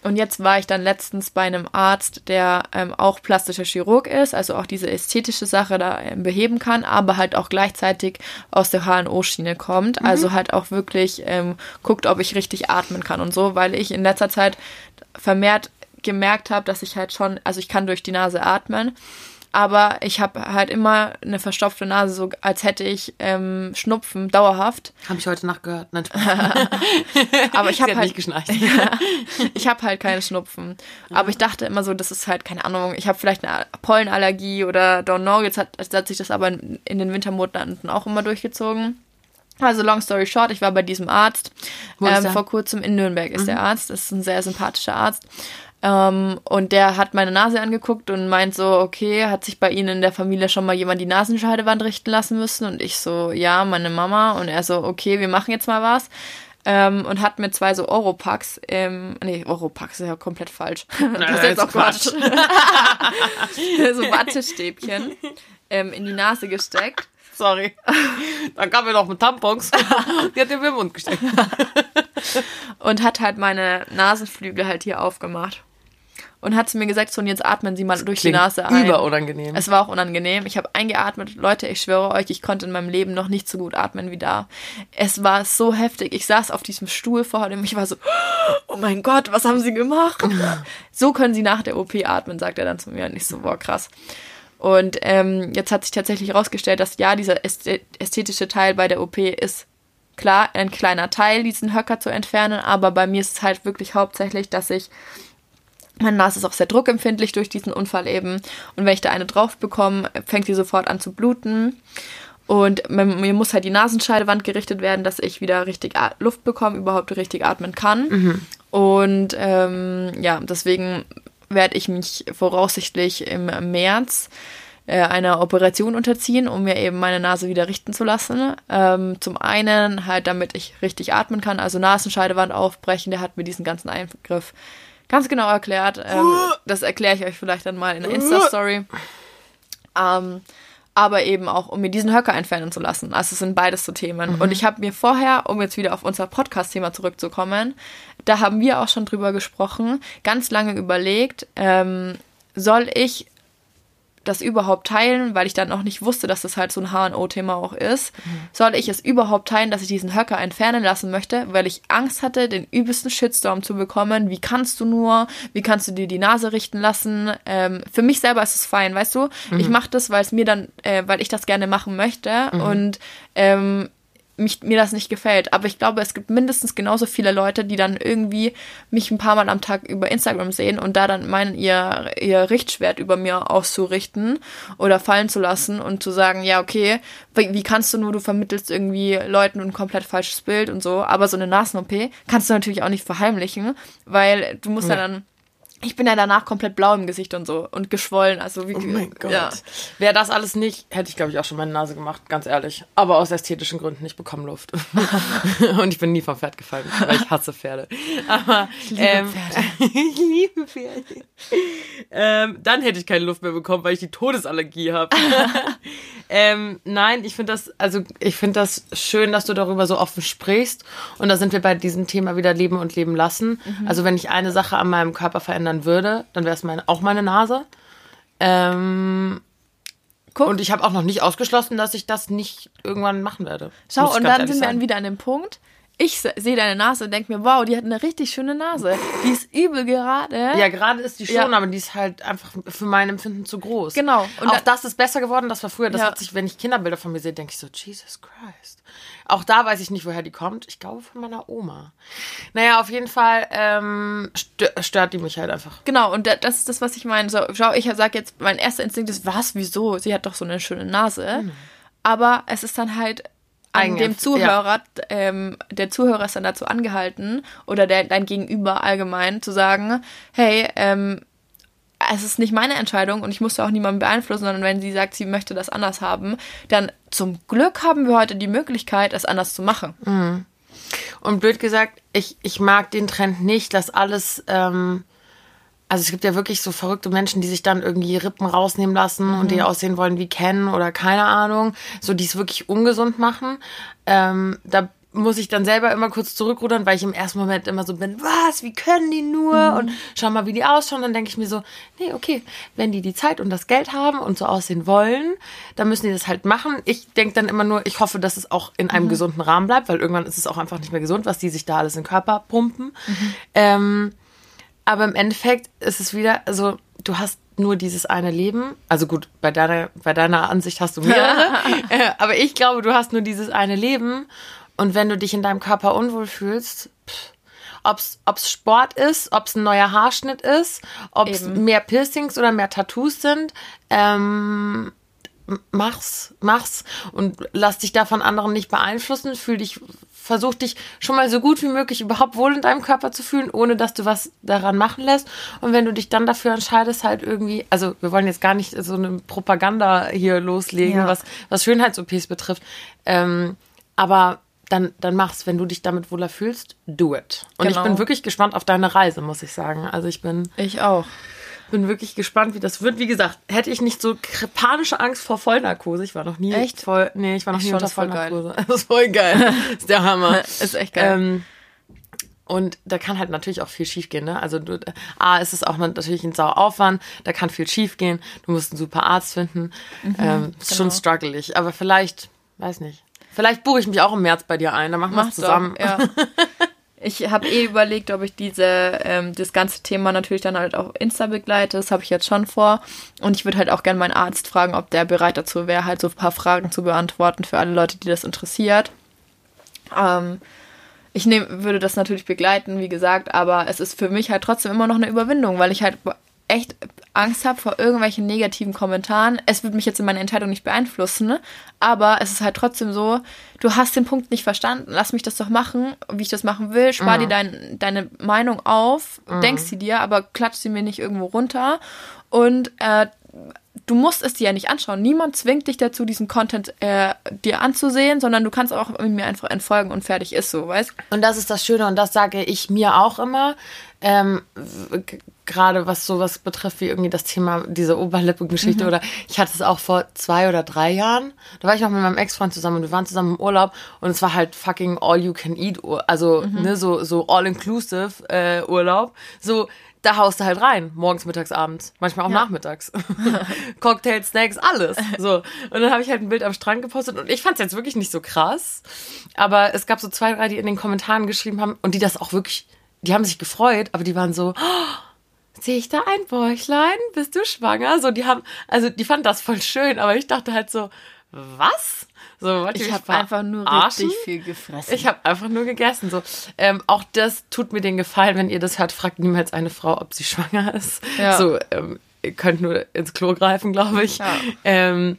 Speaker 3: Und jetzt war ich dann letztens bei einem Arzt, der ähm, auch plastischer Chirurg ist, also auch diese ästhetische Sache da ähm, beheben kann, aber halt auch gleichzeitig aus der HNO-Schiene kommt. Also halt auch wirklich ähm, guckt, ob ich richtig atmen kann und so, weil ich in letzter Zeit vermehrt gemerkt habe, dass ich halt schon, also ich kann durch die Nase atmen, Aber ich habe halt immer eine verstopfte Nase, so als hätte ich ähm, Schnupfen dauerhaft.
Speaker 1: Habe ich heute Nacht gehört. Nein,
Speaker 3: Aber ich habe halt
Speaker 1: nicht geschnarcht.
Speaker 3: ich habe halt keine Schnupfen. Aber ich dachte immer so, das ist halt, keine Ahnung, ich habe vielleicht eine Pollenallergie oder don't know. Jetzt hat, jetzt hat sich das aber in, in den Wintermonaten auch immer durchgezogen. Also long story short, ich war bei diesem Arzt.
Speaker 1: Wo ist
Speaker 3: Ähm?
Speaker 1: Mhm.
Speaker 3: vor kurzem in Nürnberg ist der Arzt. Das ist ein sehr sympathischer Arzt. Ähm, und der hat meine Nase angeguckt und meint so, okay, hat sich bei Ihnen in der Familie schon mal jemand die Nasenscheidewand richten lassen müssen? Und ich so, ja, meine Mama. Und er so, okay, wir machen jetzt mal was. Ähm, und hat mir zwei so Oropax, ähm, nee, Oropax ist ja komplett falsch. das ist jetzt auch Quatsch. so Wattestäbchen ähm, in die Nase gesteckt.
Speaker 1: Sorry. Dann kam mir noch mit Tampons. Die hat dir in den Mund gesteckt.
Speaker 3: und hat halt meine Nasenflügel halt hier aufgemacht. Und hat zu mir gesagt, so, und jetzt atmen Sie mal durch die Nase ein.
Speaker 1: überunangenehm.
Speaker 3: Es war auch unangenehm. Ich habe eingeatmet. Leute, ich schwöre euch, ich konnte in meinem Leben noch nicht so gut atmen wie da. Es war so heftig. Ich saß auf diesem Stuhl vor dem. Ich war so, oh mein Gott, was haben Sie gemacht? so können Sie nach der OP atmen, sagt er dann zu mir. Und ich so, boah, krass. Und ähm, jetzt hat sich tatsächlich herausgestellt, dass ja, dieser ästhe- ästhetische Teil bei der OP ist klar ein kleiner Teil, diesen Höcker zu entfernen, aber bei mir ist es halt wirklich hauptsächlich, dass ich meine Nase ist auch sehr druckempfindlich durch diesen Unfall eben. Und wenn ich da eine drauf bekomme, fängt sie sofort an zu bluten. Und mir muss halt die Nasenscheidewand gerichtet werden, dass ich wieder richtig Luft bekomme, überhaupt richtig atmen kann. Und ähm, ja, deswegen werde ich mich voraussichtlich im März äh, einer Operation unterziehen, um mir eben meine Nase wieder richten zu lassen. Ähm, zum einen halt, damit ich richtig atmen kann, also Nasenscheidewand aufbrechen. Der hat mir diesen ganzen Eingriff ganz genau erklärt. Ähm, das erkläre ich euch vielleicht dann mal in der Insta-Story. Ähm, aber eben auch, um mir diesen Höcker entfernen zu lassen. Also es sind beides so Themen. Und ich habe mir vorher, um jetzt wieder auf unser Podcast-Thema zurückzukommen, da haben wir auch schon drüber gesprochen, ganz lange überlegt, ähm, soll ich das überhaupt teilen, weil ich dann auch nicht wusste, dass das halt so ein HNO-Thema auch ist. Soll ich es überhaupt teilen, dass ich diesen Höcker entfernen lassen möchte, weil ich Angst hatte, den übelsten Shitstorm zu bekommen. Wie kannst du nur? Wie kannst du dir die Nase richten lassen? Ähm, für mich selber ist es fein, weißt du? Ich mache das, weil es mir dann, äh, weil ich das gerne machen möchte und ähm, mich, mir das nicht gefällt. Aber ich glaube, es gibt mindestens genauso viele Leute, die dann irgendwie mich ein paar Mal am Tag über Instagram sehen und da dann meinen, ihr, ihr Richtschwert über mir auszurichten oder fallen zu lassen und zu sagen, ja, okay, wie, wie kannst du nur, du vermittelst irgendwie Leuten ein komplett falsches Bild und so. Aber so eine Nasen-OP kannst du natürlich auch nicht verheimlichen, weil du musst ja dann. Ich bin ja danach komplett blau im Gesicht und so und geschwollen. Also wie
Speaker 1: Oh mein Gott.
Speaker 3: Ja.
Speaker 1: Wäre das alles nicht, hätte ich, glaube ich, auch schon meine Nase gemacht, ganz ehrlich. Aber aus ästhetischen Gründen, ich bekomme Luft. Und ich bin nie vom Pferd gefallen, weil ich hasse Pferde. Aber ich
Speaker 3: liebe Pferde.
Speaker 1: ich liebe Pferde. ähm, dann hätte ich keine Luft mehr bekommen, weil ich die Todesallergie habe. ähm, nein, ich finde das, also ich finde das schön, dass du darüber so offen sprichst. Und da sind wir bei diesem Thema wieder Leben und Leben lassen. Also wenn ich eine Sache an meinem Körper verändern würde, dann wäre es meine, auch meine Nase. Ähm,
Speaker 3: Guck.
Speaker 1: und ich habe auch noch nicht ausgeschlossen, dass ich das nicht irgendwann machen werde.
Speaker 3: Schau, und dann sind wir
Speaker 1: sagen.
Speaker 3: dann wieder an dem Punkt. Ich se- sehe deine Nase und denke mir, wow, die hat eine richtig schöne Nase. Die ist übel gerade.
Speaker 1: Ja, gerade ist die schon,
Speaker 3: Ja.
Speaker 1: aber die ist halt einfach für mein Empfinden zu groß.
Speaker 3: Genau. Und
Speaker 1: auch
Speaker 3: da-
Speaker 1: das ist besser geworden, das war früher. Das
Speaker 3: Ja.
Speaker 1: hat sich, wenn ich Kinderbilder von mir sehe, denke ich so, Jesus Christ. Auch da weiß ich nicht, woher die kommt. Ich glaube von meiner Oma. Naja, auf jeden Fall ähm, stö- stört die mich halt einfach.
Speaker 3: Genau, und da- das ist das, was ich meine. So, schau, ich sag jetzt, mein erster Instinkt ist, was, wieso? Sie hat doch so eine schöne Nase. Aber es ist dann halt an
Speaker 1: Eigen-
Speaker 3: dem Zuhörer, ähm, der Zuhörer ist dann dazu angehalten, oder der, dein Gegenüber allgemein, zu sagen, hey, ähm, es ist nicht meine Entscheidung und ich musste auch niemanden beeinflussen, sondern wenn sie sagt, sie möchte das anders haben, dann zum Glück haben wir heute die Möglichkeit, es anders zu machen.
Speaker 1: Und blöd gesagt, ich, ich mag den Trend nicht, dass alles. Ähm, also es gibt ja wirklich so verrückte Menschen, die sich dann irgendwie Rippen rausnehmen lassen und die aussehen wollen wie Ken oder keine Ahnung. So, die es wirklich ungesund machen. Ähm, da muss ich dann selber immer kurz zurückrudern, weil ich im ersten Moment immer so bin, was, wie können die nur? Und schau mal, wie die ausschauen. Dann denke ich mir so, nee, okay, wenn die die Zeit und das Geld haben und so aussehen wollen, dann müssen die das halt machen. Ich denke dann immer nur, ich hoffe, dass es auch in einem gesunden Rahmen bleibt, weil irgendwann ist es auch einfach nicht mehr gesund, was die sich da alles in den Körper pumpen. Ähm, aber im Endeffekt ist es wieder, also du hast nur dieses eine Leben. Also gut, bei deiner, bei deiner Ansicht hast du mehrere. äh, aber ich glaube, du hast nur dieses eine Leben. Und wenn du dich in deinem Körper unwohl fühlst, ob es Sport ist, ob es ein neuer Haarschnitt ist, ob es
Speaker 3: Eben.
Speaker 1: mehr Piercings oder mehr Tattoos sind, ähm, mach's, mach's und lass dich da von anderen nicht beeinflussen. Fühl dich, versuch dich schon mal so gut wie möglich überhaupt wohl in deinem Körper zu fühlen, ohne dass du was daran machen lässt. Und wenn du dich dann dafür entscheidest, halt irgendwie, also wir wollen jetzt gar nicht so eine Propaganda hier loslegen,
Speaker 3: Ja.
Speaker 1: was, was Schönheits-OPs betrifft. Ähm, aber dann, dann mach's, wenn du dich damit wohler fühlst, do it. Und ich
Speaker 3: Genau.
Speaker 1: bin wirklich gespannt auf deine Reise, muss ich sagen. Also ich bin
Speaker 3: Ich auch.
Speaker 1: Bin wirklich gespannt, wie das wird. Wie gesagt, hätte ich nicht so panische Angst vor Vollnarkose. Ich war noch nie
Speaker 3: Echt?
Speaker 1: voll. Nee, ich war noch
Speaker 3: Ich
Speaker 1: nie
Speaker 3: schon,
Speaker 1: unter
Speaker 3: ist voll.
Speaker 1: Vollnarkose. Das ist voll geil. Das ist der Hammer.
Speaker 3: Ist echt geil.
Speaker 1: Ähm, und da kann halt natürlich auch viel schiefgehen, ne? Also du, A, ist es auch natürlich ein Saueraufwand, da kann viel schiefgehen. Du musst einen super Arzt finden. ähm, ist schon
Speaker 3: genau.
Speaker 1: strugglig. Aber vielleicht, weiß nicht. Vielleicht buche ich mich auch im März bei dir ein, dann machen wir es zusammen.
Speaker 3: Doch, ja. Ich habe eh überlegt, ob ich diese ähm, das ganze Thema natürlich dann halt auf Insta begleite. Das habe ich jetzt schon vor. Und ich würde halt auch gerne meinen Arzt fragen, ob der bereit dazu wäre, halt so ein paar Fragen zu beantworten für alle Leute, die das interessiert. Ähm, ich nehm, würde das natürlich begleiten, wie gesagt, aber es ist für mich halt trotzdem immer noch eine Überwindung, weil ich halt echt Angst habe vor irgendwelchen negativen Kommentaren. Es wird mich jetzt in meiner Entscheidung nicht beeinflussen, ne? aber es ist halt trotzdem so, du hast den Punkt nicht verstanden, lass mich das doch machen, wie ich das machen will, spar dir dein, deine Meinung auf, denkst sie dir, aber klatsch sie mir nicht irgendwo runter und äh, du musst es dir ja nicht anschauen. Niemand zwingt dich dazu, diesen Content äh, dir anzusehen, sondern du kannst auch mir einfach entfolgen und fertig ist so, weißt?
Speaker 1: Und das ist das Schöne und das sage ich mir auch immer. Ähm, Gerade was sowas betrifft wie irgendwie das Thema diese Oberlippengeschichte oder ich hatte es auch vor zwei oder drei Jahren. Da war ich noch mit meinem Ex-Freund zusammen und wir waren zusammen im Urlaub und es war halt fucking all you can eat, also ne so so all inclusive äh, Urlaub. So da haust du halt rein, morgens, mittags, abends, manchmal auch nachmittags. Cocktails, Snacks, alles. So. Und dann habe ich halt ein Bild am Strand gepostet und ich fand es jetzt wirklich nicht so krass. Aber es gab so zwei, drei, die in den Kommentaren geschrieben haben und die das auch wirklich, die haben sich gefreut, aber die waren so, oh, sehe ich da ein Bäuchlein? Bist du schwanger? So, die haben, also die fanden das voll schön, aber ich dachte halt so, was? So,
Speaker 3: Ich habe einfach nur
Speaker 1: verarschen?
Speaker 3: richtig viel gefressen.
Speaker 1: Ich habe einfach nur gegessen. So, ähm, auch das tut mir den Gefallen, wenn ihr das hört, fragt niemals eine Frau, ob sie schwanger ist.
Speaker 3: Ja.
Speaker 1: So, ähm, ihr könnt nur ins Klo greifen, glaube ich.
Speaker 3: Ja.
Speaker 1: Ähm,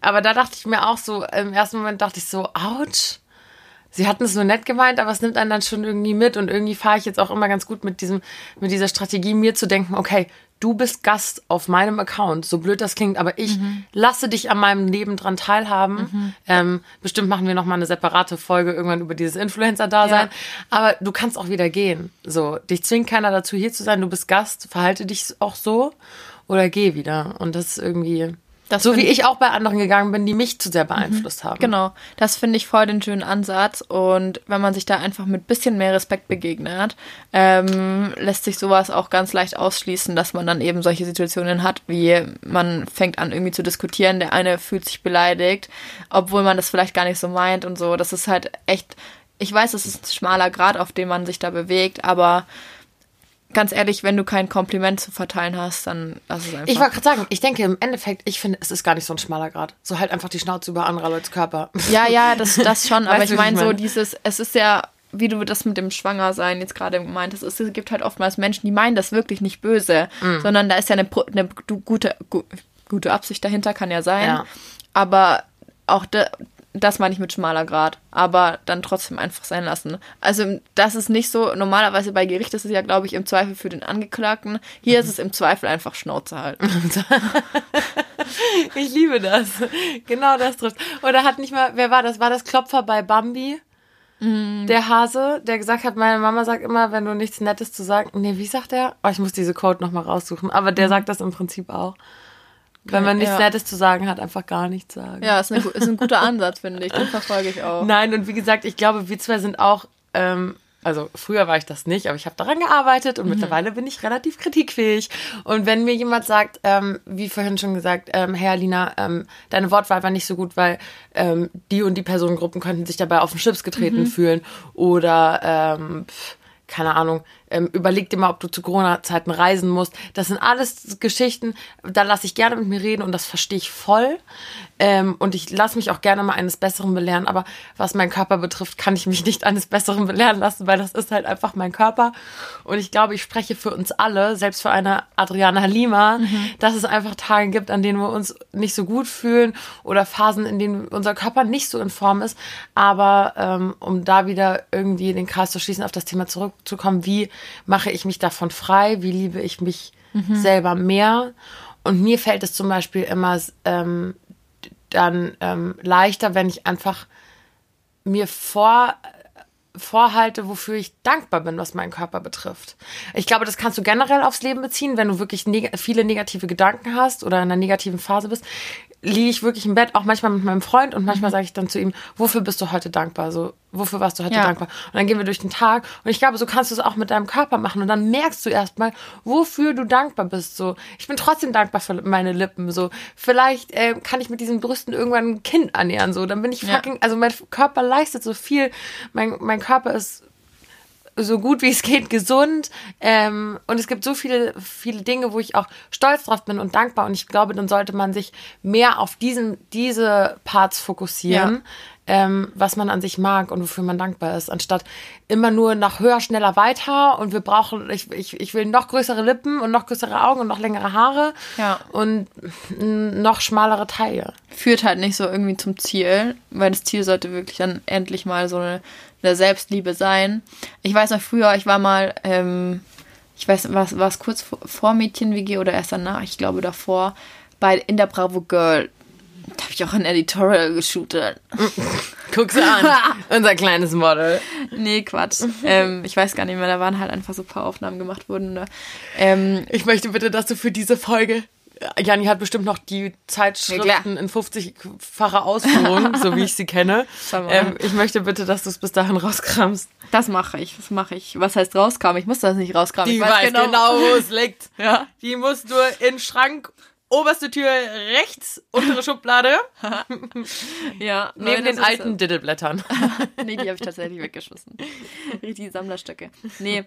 Speaker 1: aber da dachte ich mir auch so, im ersten Moment dachte ich so, ouch. Sie hatten es nur nett gemeint, aber es nimmt einen dann schon irgendwie mit und irgendwie fahre ich jetzt auch immer ganz gut mit diesem, mit dieser Strategie, mir zu denken, okay, du bist Gast auf meinem Account, so blöd das klingt, aber ich lasse dich an meinem Leben dran teilhaben. Ähm, bestimmt machen wir noch mal eine separate Folge irgendwann über dieses Influencer-Dasein,
Speaker 3: Ja.
Speaker 1: aber du kannst auch wieder gehen. So, dich zwingt keiner dazu, hier zu sein. Du bist Gast, verhalte dich auch so oder geh wieder. Und das ist irgendwie
Speaker 3: Das
Speaker 1: so wie ich auch bei anderen gegangen bin, die mich zu sehr beeinflusst haben.
Speaker 3: Genau, das finde ich voll den schönen Ansatz. Und wenn man sich da einfach mit bisschen mehr Respekt begegnet, ähm, lässt sich sowas auch ganz leicht ausschließen, dass man dann eben solche Situationen hat, wie man fängt an irgendwie zu diskutieren, der eine fühlt sich beleidigt, obwohl man das vielleicht gar nicht so meint und so. Das ist halt echt, ich weiß, es ist ein schmaler Grad, auf dem man sich da bewegt, aber ganz ehrlich, wenn du kein Kompliment zu verteilen hast, dann lass es einfach.
Speaker 1: Ich wollte gerade sagen, ich denke im Endeffekt, ich finde, es ist gar nicht so ein schmaler Grad. So halt einfach die Schnauze über anderer Leute Körper.
Speaker 3: Ja, ja, das, das schon, aber
Speaker 1: Weißt
Speaker 3: ich
Speaker 1: wie ich
Speaker 3: meine so
Speaker 1: meine?
Speaker 3: dieses, es ist ja, wie du das mit dem Schwangersein jetzt gerade gemeint hast, es gibt halt oftmals Menschen, die meinen das wirklich nicht böse,
Speaker 1: Mm.
Speaker 3: sondern da ist ja eine, eine du- gute, gu, gute Absicht dahinter, kann ja sein,
Speaker 1: Ja.
Speaker 3: aber auch da, das meine ich mit schmaler Grad, aber dann trotzdem einfach sein lassen. Also das ist nicht so, normalerweise bei Gericht ist es ja, glaube ich, im Zweifel für den Angeklagten, hier ist es im Zweifel einfach Schnauze halten.
Speaker 1: Ich liebe das. Genau das trifft. Oder hat nicht mal, wer war das? War das Klopfer bei Bambi? Der Hase, der gesagt hat, meine Mama sagt immer, wenn du nichts Nettes zu sagen. Nee, wie sagt er? Oh, ich muss diese Code nochmal raussuchen. Aber der sagt das im Prinzip auch. Wenn man nichts
Speaker 3: Ja.
Speaker 1: Nettes zu sagen hat, einfach gar nichts sagen.
Speaker 3: Ja, ist, eine, ist ein guter Ansatz, finde ich, den verfolge ich auch.
Speaker 1: Nein, und wie gesagt, ich glaube, wir zwei sind auch, ähm, also früher war ich das nicht, aber ich habe daran gearbeitet und mittlerweile bin ich relativ kritikfähig. Und wenn mir jemand sagt, ähm, wie vorhin schon gesagt, ähm, hey Alina, ähm, deine Wortwahl war nicht so gut, weil ähm, die und die Personengruppen könnten sich dabei auf den Schlips getreten fühlen oder ähm, keine Ahnung, ähm, überleg dir mal, ob du zu Corona-Zeiten reisen musst. Das sind alles Geschichten, da lasse ich gerne mit mir reden und das verstehe ich voll. Ähm, und ich lasse mich auch gerne mal eines Besseren belehren, aber was meinen Körper betrifft, kann ich mich nicht eines Besseren belehren lassen, weil das ist halt einfach mein Körper. Und ich glaube, ich spreche für uns alle, selbst für eine Adriana Lima, mhm. dass es einfach Tage gibt, an denen wir uns nicht so gut fühlen oder Phasen, in denen unser Körper nicht so in Form ist. Aber ähm, um da wieder irgendwie den Kreis zu schließen, auf das Thema zurückzukommen, wie mache ich mich davon frei? Wie liebe ich mich mhm. selber mehr? Und mir fällt es zum Beispiel immer ähm, dann ähm, leichter, wenn ich einfach mir vor vorhalte, wofür ich dankbar bin, was meinen Körper betrifft. Ich glaube, das kannst du generell aufs Leben beziehen, wenn du wirklich neg viele negative Gedanken hast oder in einer negativen Phase bist liege ich wirklich im Bett, auch manchmal mit meinem Freund und manchmal mhm. sage ich dann zu ihm, wofür bist du heute dankbar? So, wofür warst du heute ja. dankbar? Und dann gehen wir durch den Tag und ich glaube, so kannst du es auch mit deinem Körper machen und dann merkst du erstmal, wofür du dankbar bist. So, ich bin trotzdem dankbar für meine Lippen. So, vielleicht äh, kann ich mit diesen Brüsten irgendwann ein Kind ernähren. So, dann bin ich fucking, ja. also mein Körper leistet so viel. Mein, mein Körper ist so gut wie es geht gesund. Ähm, und es gibt so viele, viele Dinge, wo ich auch stolz drauf bin und dankbar. Und ich glaube, dann sollte man sich mehr auf diesen, diese Parts fokussieren. Ja ähm, was man an sich mag und wofür man dankbar ist, anstatt immer nur nach höher, schneller, weiter und wir brauchen, ich, ich, ich will noch größere Lippen und noch größere Augen und noch längere Haare ja. und noch schmalere Taille.
Speaker 3: Führt halt nicht so irgendwie zum Ziel, weil das Ziel sollte wirklich dann endlich mal so eine, eine Selbstliebe sein. Ich weiß noch früher, ich war mal, ähm, ich weiß, was war es kurz vor Mädchen-WG oder erst danach, ich glaube davor, bei in der Bravo Girl da habe ich auch ein Editorial geshootet.
Speaker 1: Guck sie an. Unser kleines Model.
Speaker 3: Nee, Quatsch. Ähm, ich weiß gar nicht mehr, da waren halt einfach so ein paar Aufnahmen gemacht worden. Ne?
Speaker 1: Ähm, ich möchte bitte, dass du für diese Folge Janni hat bestimmt noch die Zeitschriften ja, in 50-facher Ausführung, so wie ich sie kenne. Ähm, ich möchte bitte, dass du es bis dahin rauskramst.
Speaker 3: Das mache ich, das mache ich. Was heißt rauskramen? Ich muss das nicht rauskramen.
Speaker 1: Die
Speaker 3: ich
Speaker 1: weiß, weiß genau, genau wo es liegt. Ja. Die musst du in Schrank oberste Tür rechts, untere Schublade. ja, neben den alten Diddleblättern.
Speaker 3: nee, die habe ich tatsächlich weggeschmissen. Richtige Sammlerstöcke. Nee.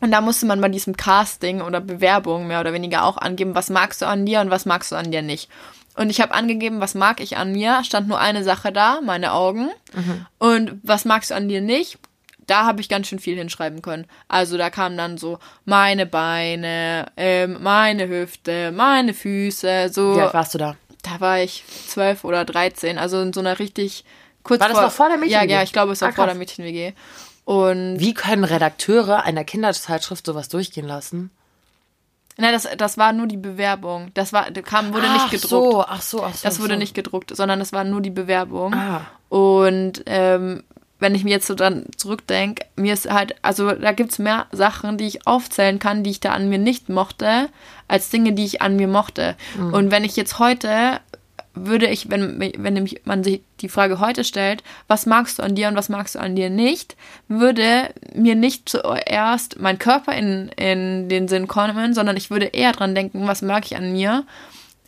Speaker 3: Und da musste man bei diesem Casting oder Bewerbung mehr oder weniger auch angeben, was magst du an dir und was magst du an dir nicht. Und ich habe angegeben, was mag ich an mir, stand nur eine Sache da, meine Augen. Mhm. Und was magst du an dir nicht? da habe ich ganz schön viel hinschreiben können. Also da kamen dann so meine Beine, ähm, meine Hüfte, meine Füße, so.
Speaker 1: Wie alt warst du da?
Speaker 3: Da war ich zwölf oder dreizehn, also in so einer richtig
Speaker 1: kurz War das noch vor der Mädchen-WG?
Speaker 3: Ja, ja, ich glaube, es war ah, vor der Mädchen-WG.
Speaker 1: Und wie können Redakteure einer Kinderzeitschrift sowas durchgehen lassen?
Speaker 3: Nein, das, das war nur die Bewerbung. Das war, kam, wurde ach nicht gedruckt.
Speaker 1: So, ach so, ach so.
Speaker 3: Das wurde
Speaker 1: so.
Speaker 3: nicht gedruckt, sondern das war nur die Bewerbung. Ah. Und ähm, wenn ich mir jetzt so dann zurückdenke, mir ist halt, also da gibt es mehr Sachen, die ich aufzählen kann, die ich da an mir nicht mochte, als Dinge, die ich an mir mochte. Mhm. Und wenn ich jetzt heute würde ich, wenn, wenn nämlich man sich die Frage heute stellt, was magst du an dir und was magst du an dir nicht, würde mir nicht zuerst mein Körper in, in den Sinn kommen, sondern ich würde eher dran denken, was mag ich an mir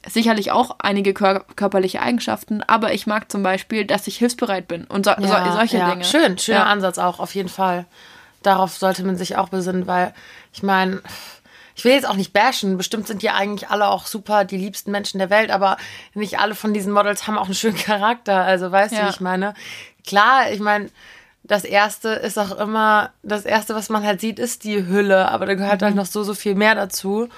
Speaker 3: sicherlich auch einige kör körperliche Eigenschaften, aber ich mag zum Beispiel, dass ich hilfsbereit bin und so, ja, so, solche ja. Dinge.
Speaker 1: Schön, schöner ja. Ansatz auch, auf jeden Fall. Darauf sollte man sich auch besinnen, weil ich meine, ich will jetzt auch nicht bashen, bestimmt sind die eigentlich alle auch super die liebsten Menschen der Welt, aber nicht alle von diesen Models haben auch einen schönen Charakter, also weißt du, wie ich meine? Klar, ich meine, das erste ist auch immer, das erste, was man halt sieht, ist die Hülle, aber da gehört halt mhm. halt noch so, so viel mehr dazu.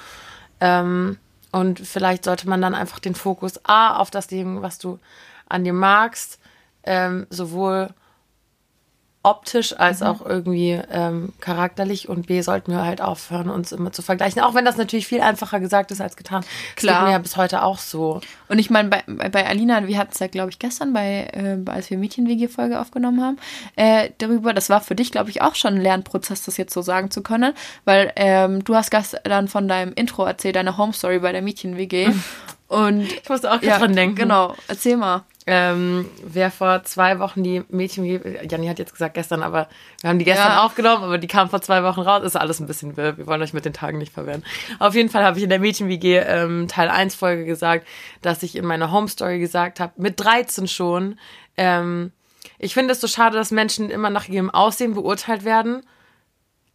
Speaker 1: Ähm, und vielleicht sollte man dann einfach den Fokus A auf das Ding, was du an dir magst, ähm, sowohl optisch als mhm. auch irgendwie ähm, charakterlich und B sollten wir halt aufhören, uns immer zu vergleichen. Auch wenn das natürlich viel einfacher gesagt ist als getan. Klar. Das geht mir ja bis heute auch so.
Speaker 3: Und ich meine, bei, bei Alina, wir hatten es ja, glaube ich, gestern bei, äh, als wir Mädchen-WG-Folge aufgenommen haben, äh, darüber, das war für dich, glaube ich, auch schon ein Lernprozess, das jetzt so sagen zu können, weil ähm, du hast gestern von deinem Intro erzählt, deiner Home-Story bei der Mädchen-WG. und
Speaker 1: ich musste auch ja, dran denken.
Speaker 3: Genau, erzähl mal.
Speaker 1: Ähm, wer vor zwei Wochen die Mädchen, Janni hat jetzt gesagt gestern, aber wir haben die gestern ja. aufgenommen, aber die kam vor zwei Wochen raus. Ist alles ein bisschen wirr. Wir wollen euch mit den Tagen nicht verwirren. Auf jeden Fall habe ich in der Mädchen-WG ähm, Teil 1 Folge gesagt, dass ich in meiner Home Story gesagt habe, mit 13 schon, ähm, ich finde es so schade, dass Menschen immer nach ihrem Aussehen beurteilt werden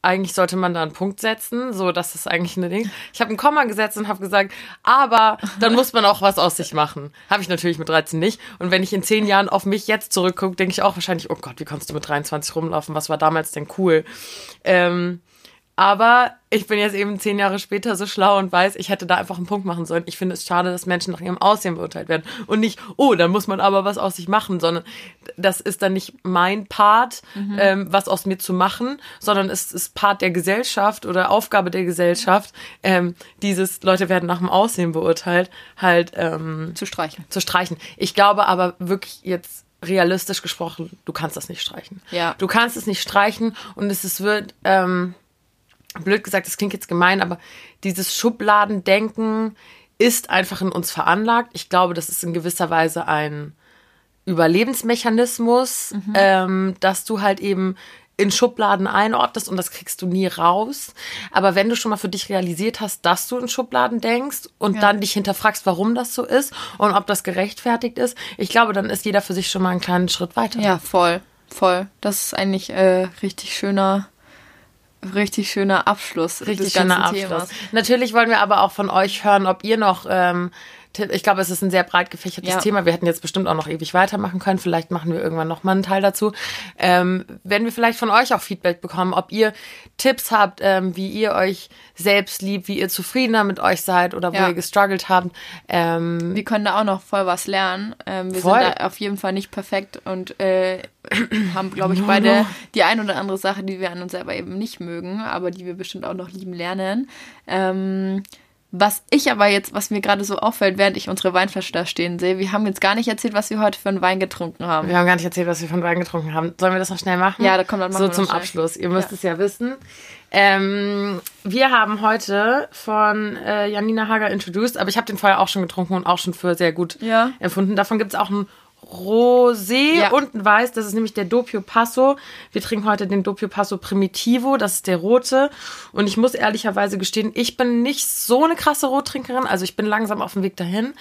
Speaker 1: eigentlich sollte man da einen Punkt setzen, so das ist eigentlich ein Ding. Ich habe ein Komma gesetzt und habe gesagt, aber dann muss man auch was aus sich machen. Habe ich natürlich mit 13 nicht. Und wenn ich in zehn Jahren auf mich jetzt zurückgucke, denke ich auch wahrscheinlich, oh Gott, wie konntest du mit 23 rumlaufen? Was war damals denn cool? Ähm, aber ich bin jetzt eben zehn Jahre später so schlau und weiß, ich hätte da einfach einen Punkt machen sollen. Ich finde es schade, dass Menschen nach ihrem Aussehen beurteilt werden. Und nicht, oh, dann muss man aber was aus sich machen, sondern das ist dann nicht mein Part, mhm. ähm, was aus mir zu machen, sondern es ist Part der Gesellschaft oder Aufgabe der Gesellschaft, ähm, dieses Leute werden nach dem Aussehen beurteilt, halt ähm,
Speaker 3: zu streichen.
Speaker 1: Zu streichen. Ich glaube aber wirklich jetzt realistisch gesprochen, du kannst das nicht streichen.
Speaker 3: Ja.
Speaker 1: Du kannst es nicht streichen und es, es wird. Ähm, blöd gesagt, das klingt jetzt gemein, aber dieses Schubladendenken ist einfach in uns veranlagt. Ich glaube, das ist in gewisser Weise ein Überlebensmechanismus, mhm. ähm, dass du halt eben in Schubladen einordnest und das kriegst du nie raus. Aber wenn du schon mal für dich realisiert hast, dass du in Schubladen denkst und ja. dann dich hinterfragst, warum das so ist und ob das gerechtfertigt ist, ich glaube, dann ist jeder für sich schon mal einen kleinen Schritt weiter.
Speaker 3: Ja, voll, voll. Das ist eigentlich äh, richtig schöner richtig schöner Abschluss.
Speaker 1: Richtig schöner Abschluss. Themas. Natürlich wollen wir aber auch von euch hören, ob ihr noch ähm, ich glaube, es ist ein sehr breit gefächertes ja. Thema. Wir hätten jetzt bestimmt auch noch ewig weitermachen können. Vielleicht machen wir irgendwann noch mal einen Teil dazu. Ähm, wenn wir vielleicht von euch auch Feedback bekommen, ob ihr Tipps habt, ähm, wie ihr euch selbst liebt, wie ihr zufriedener mit euch seid oder wo ja. ihr gestruggelt habt. Ähm,
Speaker 3: wir können da auch noch voll was lernen. Ähm, wir voll. sind da auf jeden Fall nicht perfekt und äh, haben, glaube ich, beide die ein oder andere Sache, die wir an uns selber eben nicht mögen, aber die wir bestimmt auch noch lieben lernen. Was ich aber jetzt, was mir gerade so auffällt, während ich unsere Weinflasche da stehen sehe, wir haben jetzt gar nicht erzählt, was wir heute für einen Wein getrunken haben.
Speaker 1: Wir haben gar nicht erzählt, was wir für einen Wein getrunken haben. Sollen wir das noch schnell machen?
Speaker 3: Ja, da kommt dann
Speaker 1: mal. So zum Abschluss. Ihr müsst ja. es ja wissen. Ähm, wir haben heute von äh, Janina Hager introduced, aber ich habe den vorher auch schon getrunken und auch schon für sehr gut
Speaker 3: ja.
Speaker 1: empfunden. Davon gibt es auch einen Rosé ja. und ein Weiß. Das ist nämlich der Doppio Passo. Wir trinken heute den Doppio Passo Primitivo. Das ist der rote. Und ich muss ehrlicherweise gestehen, ich bin nicht so eine krasse Rottrinkerin. Also ich bin langsam auf dem Weg dahin.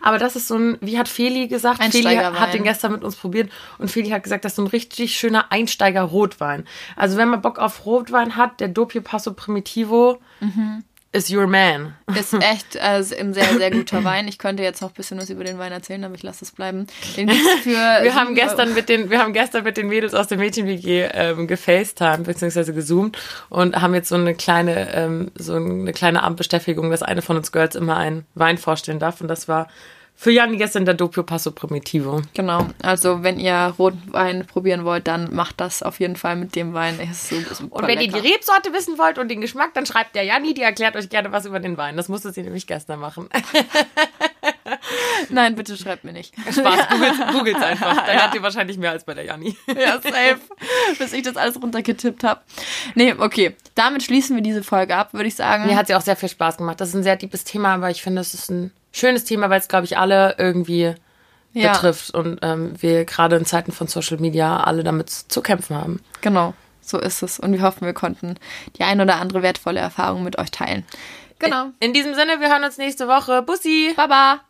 Speaker 1: Aber das ist so ein, wie hat Feli gesagt? Feli hat den gestern mit uns probiert. Und Feli hat gesagt, das ist so ein richtig schöner Einsteiger-Rotwein. Also wenn man Bock auf Rotwein hat, der Doppio Passo Primitivo. Mhm is your man.
Speaker 3: Ist echt also ein sehr, sehr guter Wein. Ich könnte jetzt noch ein bisschen was über den Wein erzählen, aber ich lasse es bleiben. Den für
Speaker 1: wir, haben gestern mit den, wir haben gestern mit den Mädels aus der Mädchen-WG ähm, gefacetimed, beziehungsweise gezoomt und haben jetzt so eine kleine, ähm, so eine kleine Abendbeschäftigung, dass eine von uns Girls immer einen Wein vorstellen darf. Und das war für Jan gestern der Doppio Passo Primitivo.
Speaker 3: Genau, also wenn ihr Rotwein probieren wollt, dann macht das auf jeden Fall mit dem Wein. Ist so,
Speaker 1: und wenn lecker. ihr die Rebsorte wissen wollt und den Geschmack, dann schreibt der Janni, die erklärt euch gerne was über den Wein. Das musste sie nämlich gestern machen.
Speaker 3: Nein, bitte schreibt mir nicht.
Speaker 1: Spaß, googelt es einfach. Dann ja. habt ihr wahrscheinlich mehr als bei der Janni.
Speaker 3: Ja, safe. Bis ich das alles runtergetippt habe. Nee, okay. Damit schließen wir diese Folge ab, würde ich sagen.
Speaker 1: Mir hat sie auch sehr viel Spaß gemacht. Das ist ein sehr tiefes Thema, aber ich finde, es ist ein schönes Thema, weil es, glaube ich, alle irgendwie ja. betrifft und ähm, wir gerade in Zeiten von Social Media alle damit zu kämpfen haben.
Speaker 3: Genau, so ist es. Und wir hoffen, wir konnten die ein oder andere wertvolle Erfahrung mit euch teilen.
Speaker 1: Genau. In, in diesem Sinne, wir hören uns nächste Woche. Bussi.
Speaker 3: Baba.